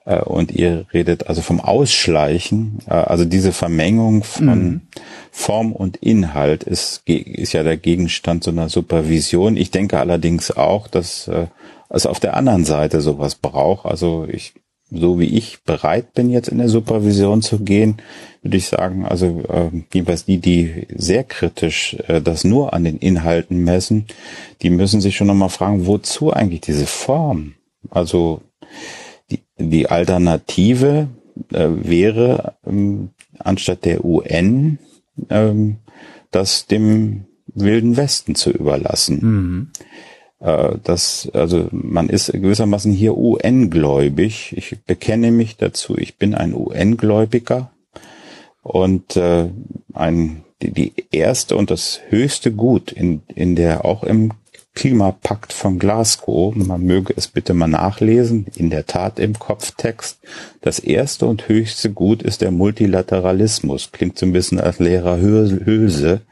Äh, und ihr redet also vom Ausschleichen. Äh, also diese Vermengung von mhm. Form und Inhalt ist, ist ja der Gegenstand so einer Supervision. Ich denke allerdings auch, dass äh, es auf der anderen Seite sowas braucht. Also ich so wie ich bereit bin, jetzt in der Supervision zu gehen, würde ich sagen, also äh, jeweils die, die sehr kritisch äh, das nur an den Inhalten messen, die müssen sich schon nochmal fragen, wozu eigentlich diese Form? Also die, Alternative äh, wäre, ähm, anstatt der UN, ähm, das dem Wilden Westen zu überlassen. Mhm. Äh, das, also man ist gewissermaßen hier UN-gläubig. Ich bekenne mich dazu, ich bin ein UN-Gläubiger und äh, ein, die, die erste und das höchste Gut in, in der auch im Klimapakt von Glasgow, man möge es bitte mal nachlesen, in der Tat im Kopftext. Das erste und höchste Gut ist der Multilateralismus. Klingt so ein bisschen als leerer Hülse.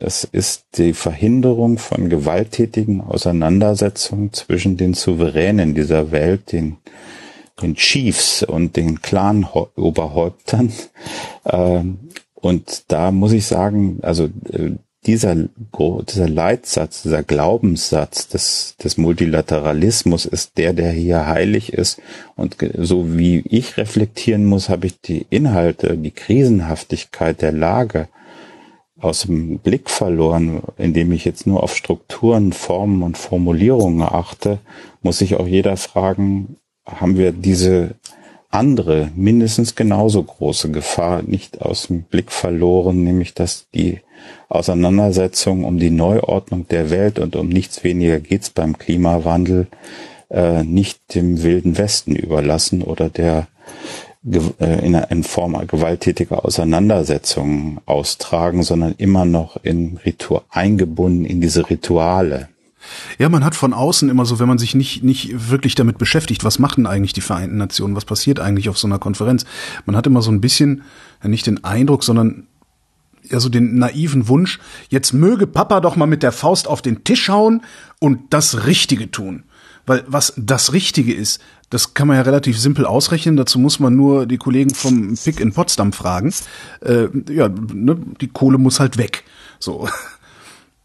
Es ist die Verhinderung von gewalttätigen Auseinandersetzungen zwischen den Souveränen dieser Welt, den, den Chiefs und den Clan-Oberhäuptern. Ähm, und da muss ich sagen, also äh, dieser, dieser Leitsatz, dieser Glaubenssatz des, des Multilateralismus ist der, der hier heilig ist. Und so wie ich reflektieren muss, habe ich die Inhalte, die Krisenhaftigkeit der Lage aus dem Blick verloren, indem ich jetzt nur auf Strukturen, Formen und Formulierungen achte, muss sich auch jeder fragen, haben wir diese andere, mindestens genauso große Gefahr nicht aus dem Blick verloren, nämlich dass die Auseinandersetzung um die Neuordnung der Welt und um nichts weniger geht's beim Klimawandel äh, nicht dem wilden Westen überlassen oder der äh, in, in Form gewalttätiger Auseinandersetzungen austragen, sondern immer noch in Ritual eingebunden in diese Rituale. Ja, man hat von außen immer so, wenn man sich nicht, nicht wirklich damit beschäftigt, was machen eigentlich die Vereinten Nationen, was passiert eigentlich auf so einer Konferenz. Man hat immer so ein bisschen, nicht den Eindruck, sondern ja so den naiven Wunsch, jetzt möge Papa doch mal mit der Faust auf den Tisch hauen und das Richtige tun. Weil was das Richtige ist, das kann man ja relativ simpel ausrechnen. Dazu muss man nur die Kollegen vom PIC in Potsdam fragen. Äh, ja, ne, die Kohle muss halt weg. So.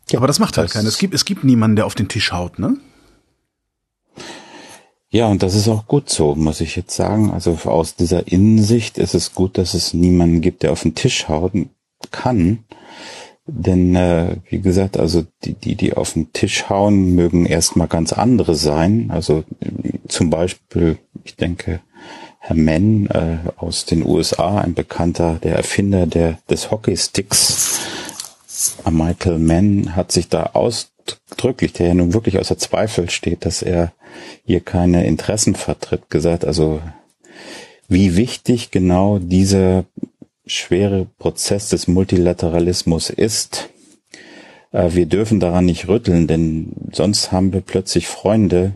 Ja, Aber das macht halt keiner. Es gibt, es gibt niemanden, der auf den Tisch haut, ne? Ja, und das ist auch gut so, muss ich jetzt sagen. Also aus dieser Innensicht ist es gut, dass es niemanden gibt, der auf den Tisch kann. Denn äh, wie gesagt, also die, die, die auf den Tisch hauen, mögen erstmal ganz andere sein. Also zum Beispiel, ich denke, Herr Mann äh, aus den USA, ein bekannter, der Erfinder der, des Hockeysticks, Michael Mann, hat sich da ausdrücklich, der ja nun wirklich außer Zweifel steht, dass er hier keine Interessen vertritt, gesagt, also wie wichtig genau dieser schwere Prozess des Multilateralismus ist. Äh, wir dürfen daran nicht rütteln, denn sonst haben wir plötzlich Freunde,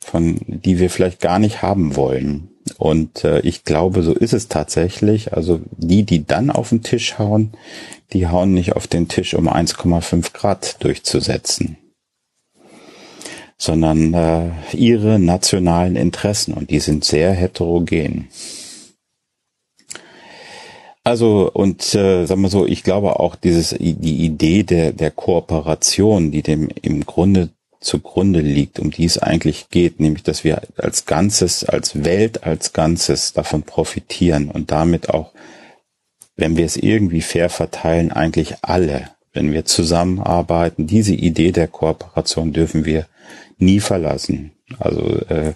von die wir vielleicht gar nicht haben wollen. Und äh, ich glaube, so ist es tatsächlich. Also die, die dann auf den Tisch hauen, die hauen nicht auf den Tisch, um 1,5 Grad durchzusetzen, sondern äh, ihre nationalen Interessen und die sind sehr heterogen. Also und äh, sagen wir so, ich glaube auch dieses die Idee der der Kooperation, die dem im Grunde zugrunde liegt, um die es eigentlich geht, nämlich dass wir als Ganzes, als Welt als Ganzes davon profitieren und damit auch, wenn wir es irgendwie fair verteilen, eigentlich alle, wenn wir zusammenarbeiten, diese Idee der Kooperation dürfen wir nie verlassen. Also äh,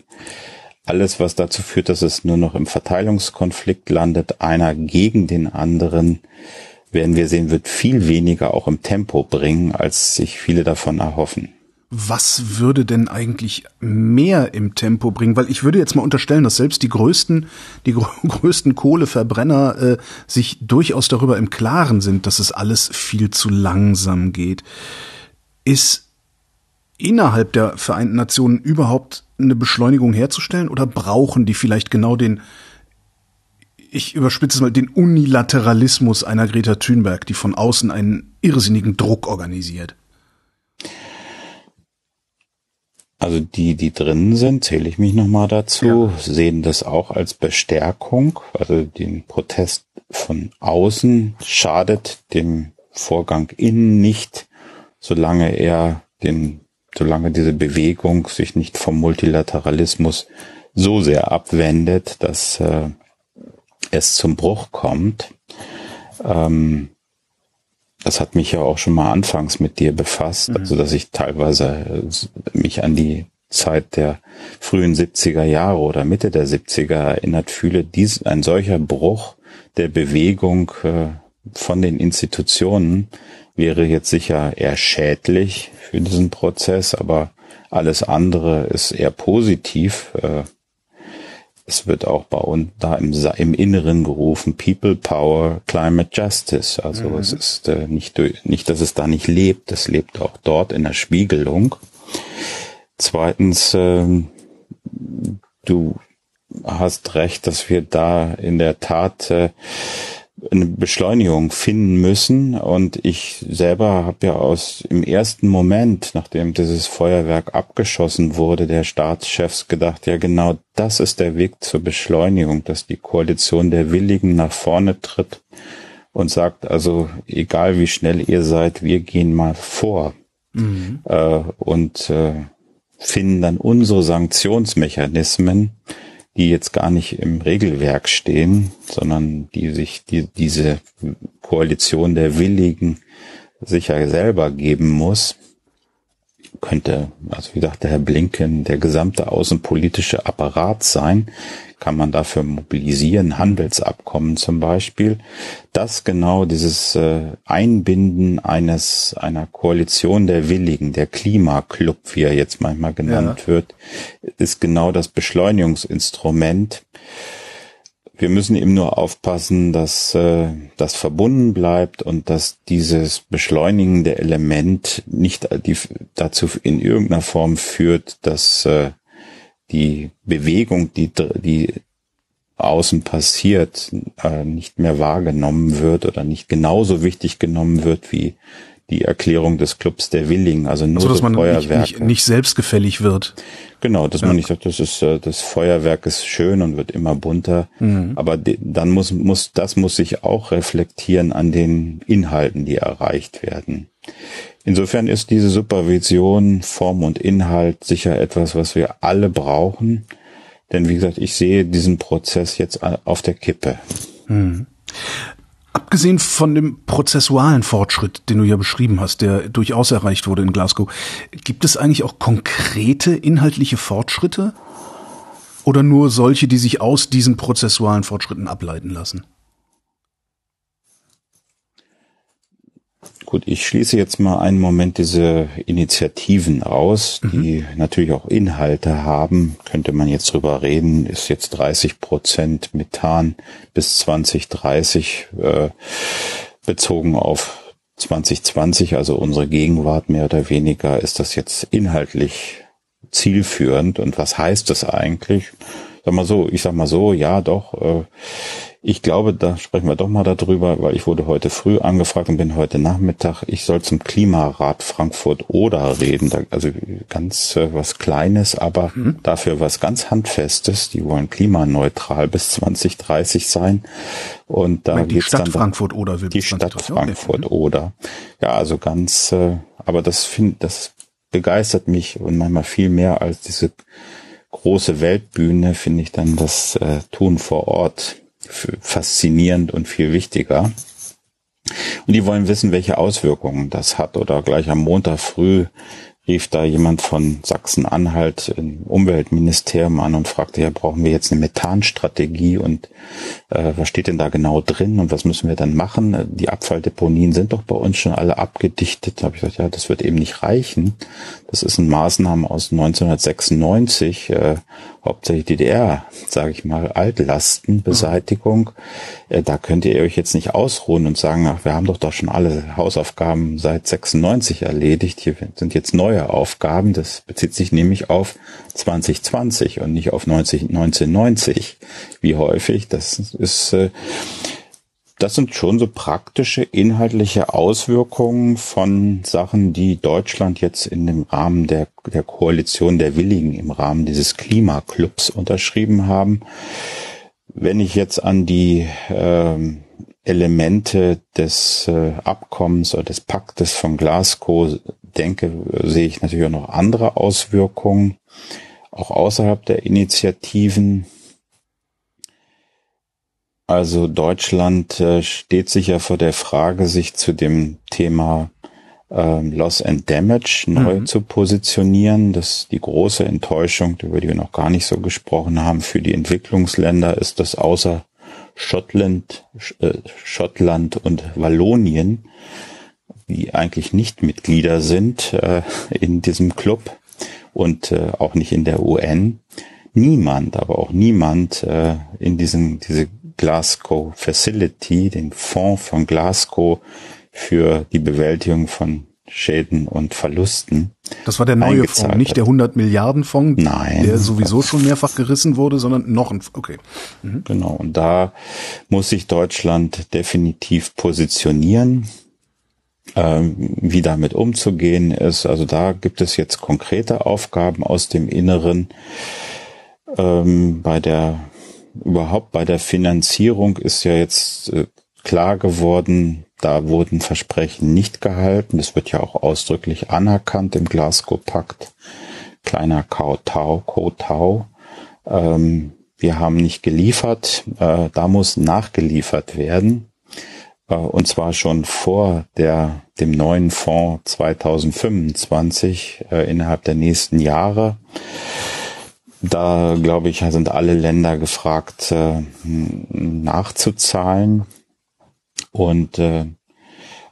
alles, was dazu führt, dass es nur noch im Verteilungskonflikt landet, einer gegen den anderen, werden wir sehen, wird viel weniger auch im Tempo bringen, als sich viele davon erhoffen. Was würde denn eigentlich mehr im Tempo bringen? Weil ich würde jetzt mal unterstellen, dass selbst die größten, die größten Kohleverbrenner äh, sich durchaus darüber im Klaren sind, dass es alles viel zu langsam geht. Ist innerhalb der Vereinten Nationen überhaupt eine Beschleunigung herzustellen oder brauchen die vielleicht genau den, ich überspitze es mal, den Unilateralismus einer Greta Thunberg, die von außen einen irrsinnigen Druck organisiert? Also die, die drinnen sind, zähle ich mich nochmal dazu, ja. sehen das auch als Bestärkung. Also den Protest von außen schadet dem Vorgang innen nicht, solange er den solange diese Bewegung sich nicht vom Multilateralismus so sehr abwendet, dass äh, es zum Bruch kommt. Ähm, das hat mich ja auch schon mal anfangs mit dir befasst, mhm. also dass ich teilweise äh, mich an die Zeit der frühen 70er Jahre oder Mitte der 70er erinnert fühle, dies ein solcher Bruch der Bewegung äh, von den Institutionen wäre jetzt sicher eher schädlich für diesen Prozess, aber alles andere ist eher positiv. Äh, es wird auch bei uns da im, im Inneren gerufen, People Power, Climate Justice. Also mhm. es ist äh, nicht, nicht, dass es da nicht lebt, es lebt auch dort in der Spiegelung. Zweitens, ähm, du hast recht, dass wir da in der Tat äh, eine Beschleunigung finden müssen. Und ich selber habe ja aus im ersten Moment, nachdem dieses Feuerwerk abgeschossen wurde, der Staatschefs gedacht, ja genau das ist der Weg zur Beschleunigung, dass die Koalition der Willigen nach vorne tritt und sagt, also egal wie schnell ihr seid, wir gehen mal vor. Mhm. Äh, und äh, finden dann unsere Sanktionsmechanismen, die jetzt gar nicht im Regelwerk stehen, sondern die sich die, diese Koalition der Willigen sicher selber geben muss, könnte, also wie sagte Herr Blinken, der gesamte außenpolitische Apparat sein, kann man dafür mobilisieren, Handelsabkommen zum Beispiel, dass genau dieses äh, Einbinden eines einer Koalition der Willigen, der Klimaclub, wie er jetzt manchmal genannt ja. wird, ist genau das Beschleunigungsinstrument, wir müssen eben nur aufpassen, dass äh, das verbunden bleibt und dass dieses beschleunigende Element nicht dazu in irgendeiner Form führt, dass äh, die Bewegung, die, die außen passiert, äh, nicht mehr wahrgenommen wird oder nicht genauso wichtig genommen wird wie die Erklärung des Clubs der Willing, also nur so, dass man Feuerwerke. Nicht, nicht, nicht selbstgefällig wird. Genau, dass ja. man nicht sagt, das ist äh, das Feuerwerk ist schön und wird immer bunter, mhm. aber dann muss muss das muss sich auch reflektieren an den Inhalten, die erreicht werden. Insofern ist diese Supervision Form und Inhalt sicher etwas, was wir alle brauchen, denn wie gesagt, ich sehe diesen Prozess jetzt auf der Kippe. Mhm. Abgesehen von dem prozessualen Fortschritt, den du ja beschrieben hast, der durchaus erreicht wurde in Glasgow, gibt es eigentlich auch konkrete inhaltliche Fortschritte? Oder nur solche, die sich aus diesen prozessualen Fortschritten ableiten lassen? Gut, ich schließe jetzt mal einen Moment diese Initiativen aus, die mhm. natürlich auch Inhalte haben. Könnte man jetzt drüber reden, ist jetzt 30 Prozent Methan bis 2030 äh, bezogen auf 2020, also unsere Gegenwart mehr oder weniger, ist das jetzt inhaltlich zielführend. Und was heißt das eigentlich? Sag mal so, ich sag mal so, ja doch, äh, ich glaube, da sprechen wir doch mal darüber, weil ich wurde heute früh angefragt und bin heute Nachmittag. Ich soll zum Klimarat Frankfurt-Oder reden. Da, also ganz äh, was Kleines, aber mhm. dafür was ganz Handfestes. Die wollen klimaneutral bis 2030 sein. Und da die Stadt Frankfurt-Oder will Die Stadt Frankfurt-Oder. Ja, also ganz, äh, aber das finde, das begeistert mich und manchmal viel mehr als diese große Weltbühne finde ich dann das äh, Tun vor Ort faszinierend und viel wichtiger. Und die wollen wissen, welche Auswirkungen das hat. Oder gleich am Montag früh rief da jemand von Sachsen-Anhalt im Umweltministerium an und fragte, ja, brauchen wir jetzt eine Methanstrategie und äh, was steht denn da genau drin und was müssen wir dann machen? Die Abfalldeponien sind doch bei uns schon alle abgedichtet. Da habe ich gesagt, ja, das wird eben nicht reichen. Das ist ein Maßnahme aus 1996, äh, hauptsächlich DDR, sage ich mal, Altlastenbeseitigung. Äh, da könnt ihr euch jetzt nicht ausruhen und sagen, ach, wir haben doch doch schon alle Hausaufgaben seit 96 erledigt. Hier sind jetzt neue Aufgaben. Das bezieht sich nämlich auf 2020 und nicht auf 90, 1990, wie häufig. Das ist äh, das sind schon so praktische inhaltliche Auswirkungen von Sachen, die Deutschland jetzt in dem Rahmen der, der Koalition der Willigen im Rahmen dieses Klimaclubs unterschrieben haben. Wenn ich jetzt an die äh, Elemente des äh, Abkommens oder des Paktes von Glasgow denke, sehe ich natürlich auch noch andere Auswirkungen, auch außerhalb der Initiativen also Deutschland äh, steht sicher vor der Frage, sich zu dem Thema äh, Loss and Damage neu mhm. zu positionieren. Das die große Enttäuschung, über die wir noch gar nicht so gesprochen haben, für die Entwicklungsländer ist, dass außer Schottland, äh, Schottland und Wallonien, die eigentlich nicht Mitglieder sind äh, in diesem Club und äh, auch nicht in der UN, niemand, aber auch niemand in diesem diese Glasgow Facility, den Fonds von Glasgow für die Bewältigung von Schäden und Verlusten. Das war der neue Fonds, nicht der 100 Milliarden Fonds, Nein, der sowieso schon mehrfach gerissen wurde, sondern noch ein, okay. Mhm. Genau. Und da muss sich Deutschland definitiv positionieren, ähm, wie damit umzugehen ist. Also da gibt es jetzt konkrete Aufgaben aus dem Inneren. Ähm, bei der überhaupt bei der Finanzierung ist ja jetzt äh, klar geworden, da wurden Versprechen nicht gehalten. Das wird ja auch ausdrücklich anerkannt im Glasgow-Pakt. Kleiner Kotau, Kotau. Ähm, wir haben nicht geliefert. Äh, da muss nachgeliefert werden. Äh, und zwar schon vor der, dem neuen Fonds 2025 äh, innerhalb der nächsten Jahre. Da, glaube ich, sind alle Länder gefragt, äh, nachzuzahlen. Und äh,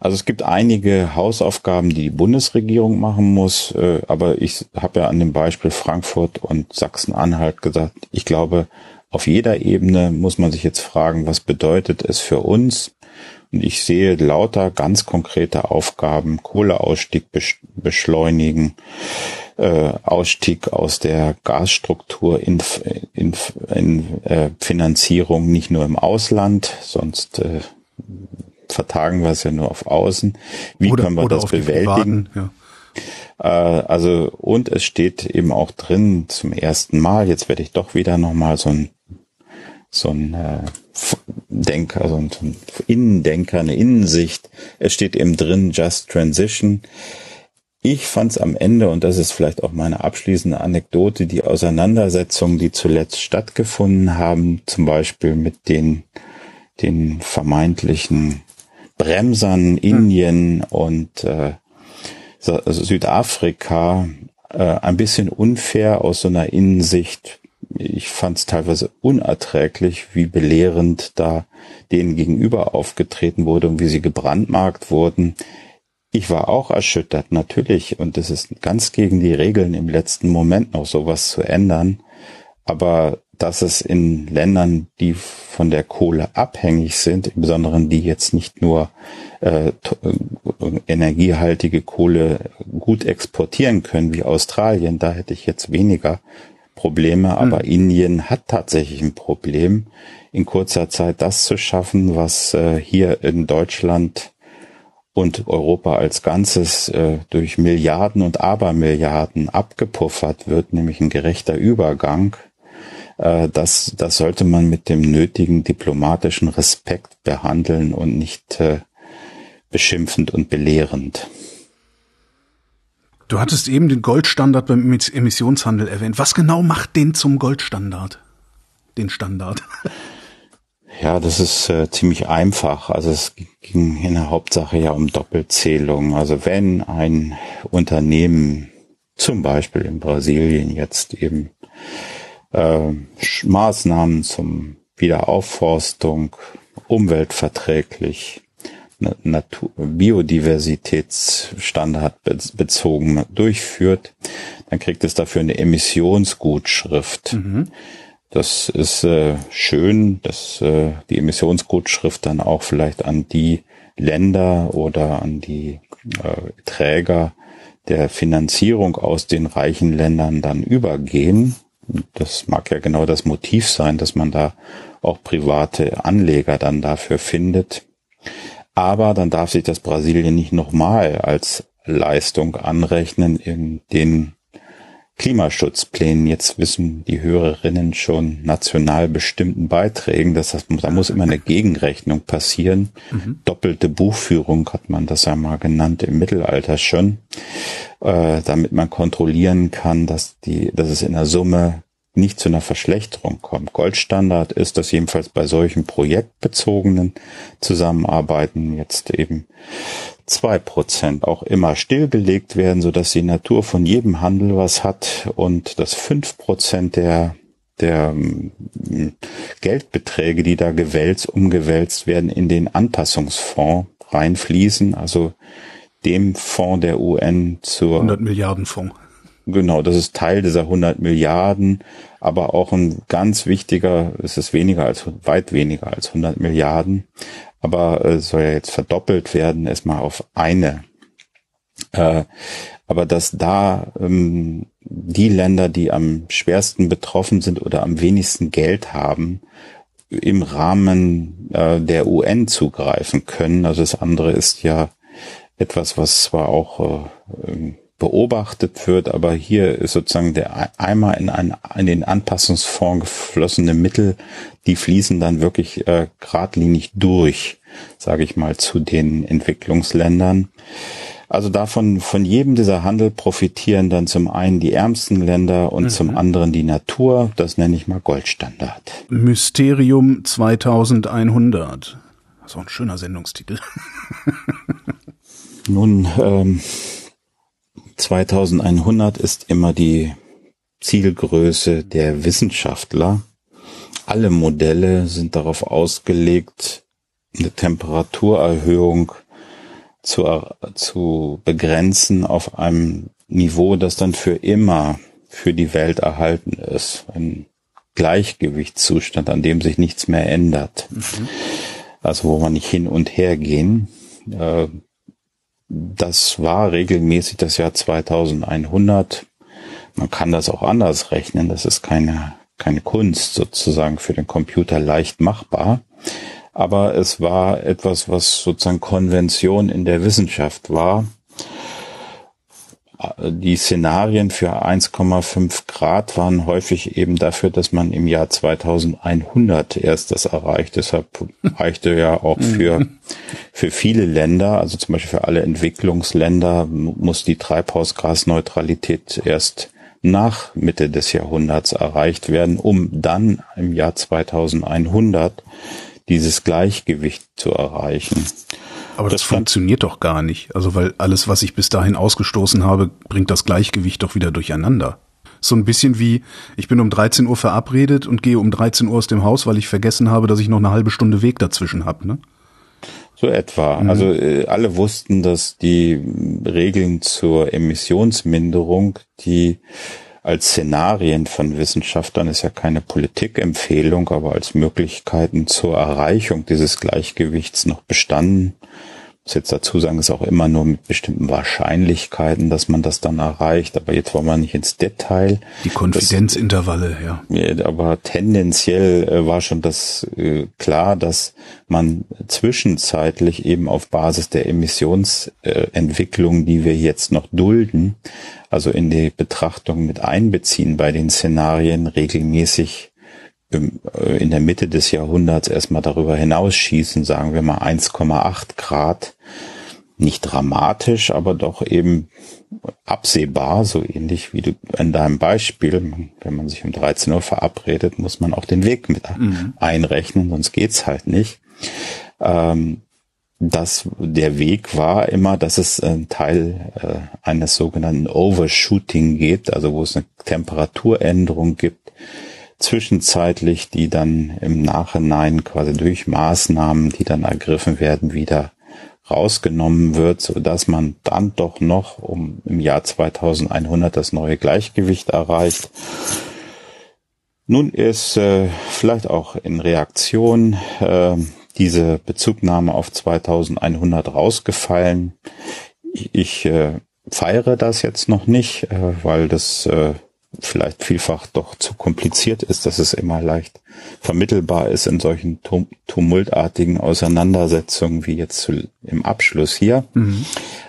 also es gibt einige Hausaufgaben, die die Bundesregierung machen muss, äh, aber ich habe ja an dem Beispiel Frankfurt und Sachsen-Anhalt gesagt, ich glaube, auf jeder Ebene muss man sich jetzt fragen, was bedeutet es für uns? Und ich sehe lauter ganz konkrete Aufgaben, Kohleausstieg beschleunigen, äh, Ausstieg aus der Gasstruktur in, in, in äh, Finanzierung nicht nur im Ausland, sonst äh, vertagen wir es ja nur auf Außen. Wie oder, können wir das bewältigen? Privaten, ja. äh, also und es steht eben auch drin zum ersten Mal. Jetzt werde ich doch wieder noch mal so ein so ein äh, Denker, so ein, so ein Innendenker, eine Innensicht. Es steht eben drin Just Transition. Ich fand es am Ende, und das ist vielleicht auch meine abschließende Anekdote, die Auseinandersetzungen, die zuletzt stattgefunden haben, zum Beispiel mit den, den vermeintlichen Bremsern Indien hm. und äh, Südafrika, äh, ein bisschen unfair aus so einer Innensicht. Ich fand es teilweise unerträglich, wie belehrend da denen gegenüber aufgetreten wurde und wie sie gebrandmarkt wurden. Ich war auch erschüttert, natürlich. Und es ist ganz gegen die Regeln im letzten Moment noch sowas zu ändern. Aber dass es in Ländern, die von der Kohle abhängig sind, im Besonderen die jetzt nicht nur äh, äh, energiehaltige Kohle gut exportieren können wie Australien, da hätte ich jetzt weniger Probleme, hm. aber Indien hat tatsächlich ein Problem, in kurzer Zeit das zu schaffen, was äh, hier in Deutschland und Europa als Ganzes äh, durch Milliarden und Abermilliarden abgepuffert wird, nämlich ein gerechter Übergang, äh, das, das sollte man mit dem nötigen diplomatischen Respekt behandeln und nicht äh, beschimpfend und belehrend. Du hattest eben den Goldstandard beim Emissionshandel erwähnt. Was genau macht den zum Goldstandard? Den Standard? Ja, das ist äh, ziemlich einfach. Also es ging in der Hauptsache ja um Doppelzählung. Also wenn ein Unternehmen zum Beispiel in Brasilien jetzt eben äh, Maßnahmen zum Wiederaufforstung, umweltverträglich, Natur, Biodiversitätsstandard bezogen durchführt, dann kriegt es dafür eine Emissionsgutschrift. Mhm. Das ist äh, schön, dass äh, die Emissionsgutschrift dann auch vielleicht an die Länder oder an die äh, Träger der Finanzierung aus den reichen Ländern dann übergehen. Das mag ja genau das Motiv sein, dass man da auch private Anleger dann dafür findet. Aber dann darf sich das Brasilien nicht nochmal als Leistung anrechnen in den Klimaschutzplänen. Jetzt wissen die Hörerinnen schon national bestimmten Beiträgen. Das heißt, da muss immer eine Gegenrechnung passieren. Mhm. Doppelte Buchführung hat man das ja mal genannt im Mittelalter schon, äh, damit man kontrollieren kann, dass die, dass es in der Summe nicht zu einer Verschlechterung kommt. Goldstandard ist, dass jedenfalls bei solchen projektbezogenen Zusammenarbeiten jetzt eben zwei Prozent auch immer stillgelegt werden, so dass die Natur von jedem Handel was hat und dass fünf Prozent der der ähm, Geldbeträge, die da gewälzt, umgewälzt werden, in den Anpassungsfonds reinfließen, also dem Fonds der UN zur 100 Milliarden Fonds. Genau, das ist Teil dieser 100 Milliarden, aber auch ein ganz wichtiger, es ist weniger als, weit weniger als 100 Milliarden, aber äh, soll ja jetzt verdoppelt werden, erstmal auf eine. Äh, aber dass da ähm, die Länder, die am schwersten betroffen sind oder am wenigsten Geld haben, im Rahmen äh, der UN zugreifen können. Also das andere ist ja etwas, was zwar auch äh, beobachtet wird, aber hier ist sozusagen der einmal in, ein, in den Anpassungsfonds geflossene Mittel, die fließen dann wirklich äh, geradlinig durch, sage ich mal, zu den Entwicklungsländern. Also davon, von jedem dieser Handel profitieren dann zum einen die ärmsten Länder und mhm. zum anderen die Natur. Das nenne ich mal Goldstandard. Mysterium 2100. Das ist auch ein schöner Sendungstitel. Nun, ähm, 2100 ist immer die Zielgröße der Wissenschaftler. Alle Modelle sind darauf ausgelegt, eine Temperaturerhöhung zu, zu begrenzen auf einem Niveau, das dann für immer für die Welt erhalten ist. Wenn Gleichgewichtszustand, an dem sich nichts mehr ändert. Mhm. Also wo man nicht hin und her gehen. Äh, das war regelmäßig das Jahr 2100. Man kann das auch anders rechnen. Das ist keine, keine Kunst sozusagen für den Computer leicht machbar. Aber es war etwas, was sozusagen Konvention in der Wissenschaft war die Szenarien für 1,5 Grad waren häufig eben dafür, dass man im Jahr 2100 erst das erreicht. Deshalb reichte ja auch für, für viele Länder, also zum Beispiel für alle Entwicklungsländer, muss die Treibhausgasneutralität erst nach Mitte des Jahrhunderts erreicht werden, um dann im Jahr 2100 dieses Gleichgewicht zu erreichen. Aber das, das funktioniert doch gar nicht. Also weil alles, was ich bis dahin ausgestoßen habe, bringt das Gleichgewicht doch wieder durcheinander. So ein bisschen wie, ich bin um 13 Uhr verabredet und gehe um 13 Uhr aus dem Haus, weil ich vergessen habe, dass ich noch eine halbe Stunde Weg dazwischen habe, ne? So etwa. Mhm. Also äh, alle wussten, dass die Regeln zur Emissionsminderung, die als Szenarien von Wissenschaftlern ist ja keine Politikempfehlung, aber als Möglichkeiten zur Erreichung dieses Gleichgewichts noch bestanden muss jetzt dazu sagen, ist auch immer nur mit bestimmten Wahrscheinlichkeiten, dass man das dann erreicht. Aber jetzt wollen wir nicht ins Detail. Die Konfidenzintervalle, ja. Aber tendenziell äh, war schon das äh, klar, dass man zwischenzeitlich eben auf Basis der Emissionsentwicklung, die wir jetzt noch dulden, also in die Betrachtung mit einbeziehen bei den Szenarien regelmäßig in der Mitte des Jahrhunderts erstmal darüber hinausschießen, sagen wir mal 1,8 Grad. Nicht dramatisch, aber doch eben absehbar, so ähnlich wie du in deinem Beispiel. Wenn man sich um 13 Uhr verabredet, muss man auch den Weg mit mhm. einrechnen, sonst geht's halt nicht. Ähm, dass der Weg war immer, dass es ein Teil äh, eines sogenannten Overshooting gibt, also wo es eine Temperaturänderung gibt, zwischenzeitlich, die dann im Nachhinein quasi durch Maßnahmen, die dann ergriffen werden, wieder rausgenommen wird, so dass man dann doch noch um im Jahr 2100 das neue Gleichgewicht erreicht. Nun ist äh, vielleicht auch in Reaktion äh, diese Bezugnahme auf 2100 rausgefallen. Ich, ich äh, feiere das jetzt noch nicht, äh, weil das äh, vielleicht vielfach doch zu kompliziert ist, dass es immer leicht vermittelbar ist in solchen tumultartigen Auseinandersetzungen wie jetzt im Abschluss hier. Mhm.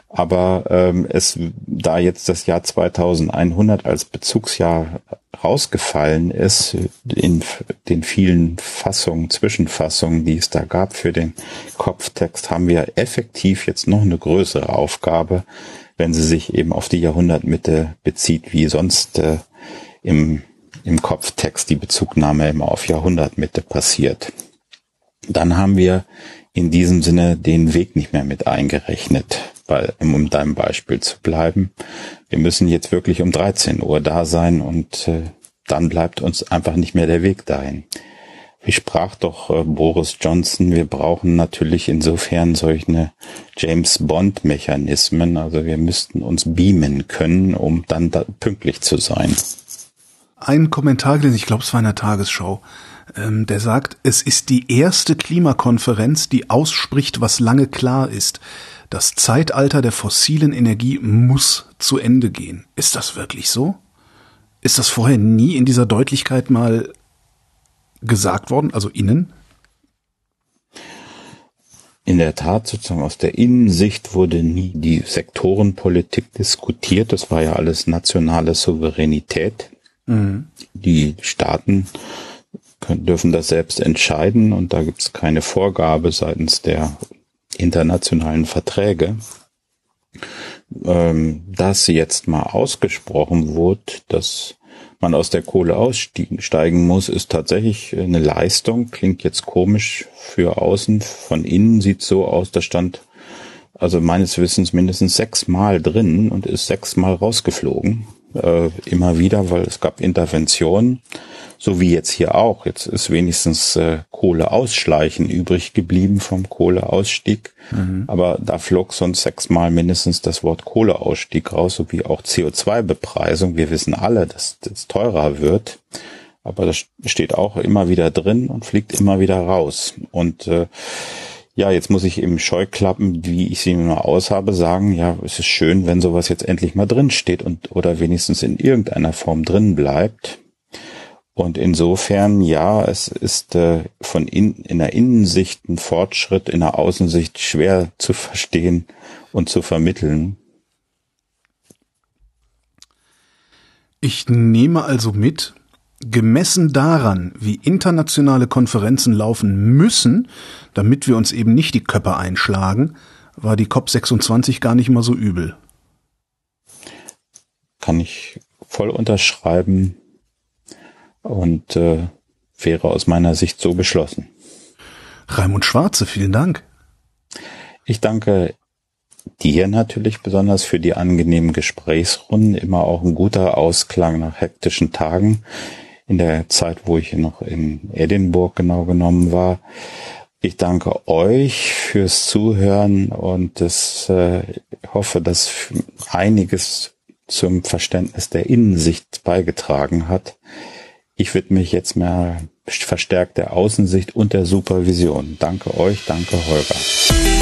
Aber ähm, es, da jetzt das Jahr 2100 als Bezugsjahr rausgefallen ist, in den vielen Fassungen, Zwischenfassungen, die es da gab für den Kopftext, haben wir effektiv jetzt noch eine größere Aufgabe, wenn sie sich eben auf die Jahrhundertmitte bezieht, wie sonst äh, im, im Kopftext die Bezugnahme immer auf Jahrhundertmitte passiert. Dann haben wir in diesem Sinne den Weg nicht mehr mit eingerechnet, weil, um deinem Beispiel zu bleiben, wir müssen jetzt wirklich um 13 Uhr da sein und äh, dann bleibt uns einfach nicht mehr der Weg dahin. Wie sprach doch äh, Boris Johnson, wir brauchen natürlich insofern solche James Bond Mechanismen, also wir müssten uns beamen können, um dann da pünktlich zu sein einen Kommentar gelesen, ich glaube, es war in der Tagesschau, ähm, der sagt, es ist die erste Klimakonferenz, die ausspricht, was lange klar ist. Das Zeitalter der fossilen Energie muss zu Ende gehen. Ist das wirklich so? Ist das vorher nie in dieser Deutlichkeit mal gesagt worden, also innen? In der Tat, sozusagen aus der Innensicht wurde nie die Sektorenpolitik diskutiert. Das war ja alles nationale Souveränität. Mhm. Die Staaten können, dürfen das selbst entscheiden und da gibt es keine Vorgabe seitens der internationalen Verträge. Ähm, dass jetzt mal ausgesprochen wurde, dass man aus der Kohle aussteigen muss, ist tatsächlich eine Leistung. Klingt jetzt komisch für außen. Von innen sieht so aus, da stand also meines Wissens mindestens sechsmal drin und ist sechsmal rausgeflogen äh, immer wieder, weil es gab Interventionen, so wie jetzt hier auch. Jetzt ist wenigstens äh, Kohle ausschleichen übrig geblieben vom Kohleausstieg, mhm. aber da flog sonst sechsmal mindestens das Wort Kohleausstieg raus, sowie auch CO2-Bepreisung. Wir wissen alle, dass das teurer wird. Aber das steht auch immer wieder drin und fliegt immer wieder raus. Und äh, ja, jetzt muss ich eben Scheuklappen, wie ich sie immer aushabe, sagen, ja, es ist schön, wenn sowas jetzt endlich mal drin steht und oder wenigstens in irgendeiner Form drin bleibt. Und insofern, ja, es ist äh, von in, in der Innensicht ein Fortschritt, in der Außensicht schwer zu verstehen und zu vermitteln. Ich nehme also mit, gemessen daran, wie internationale Konferenzen laufen müssen, damit wir uns eben nicht die Köpfe einschlagen, war die COP26 gar nicht mal so übel. Kann ich voll unterschreiben und äh, wäre aus meiner Sicht so beschlossen. Raimund Schwarze, vielen Dank. Ich danke dir natürlich besonders für die angenehmen Gesprächsrunden, immer auch ein guter Ausklang nach hektischen Tagen in der Zeit, wo ich noch in Edinburgh genau genommen war. Ich danke euch fürs Zuhören und das, äh, hoffe, dass einiges zum Verständnis der Innensicht beigetragen hat. Ich widme mich jetzt mehr verstärkt der Außensicht und der Supervision. Danke euch, danke Holger.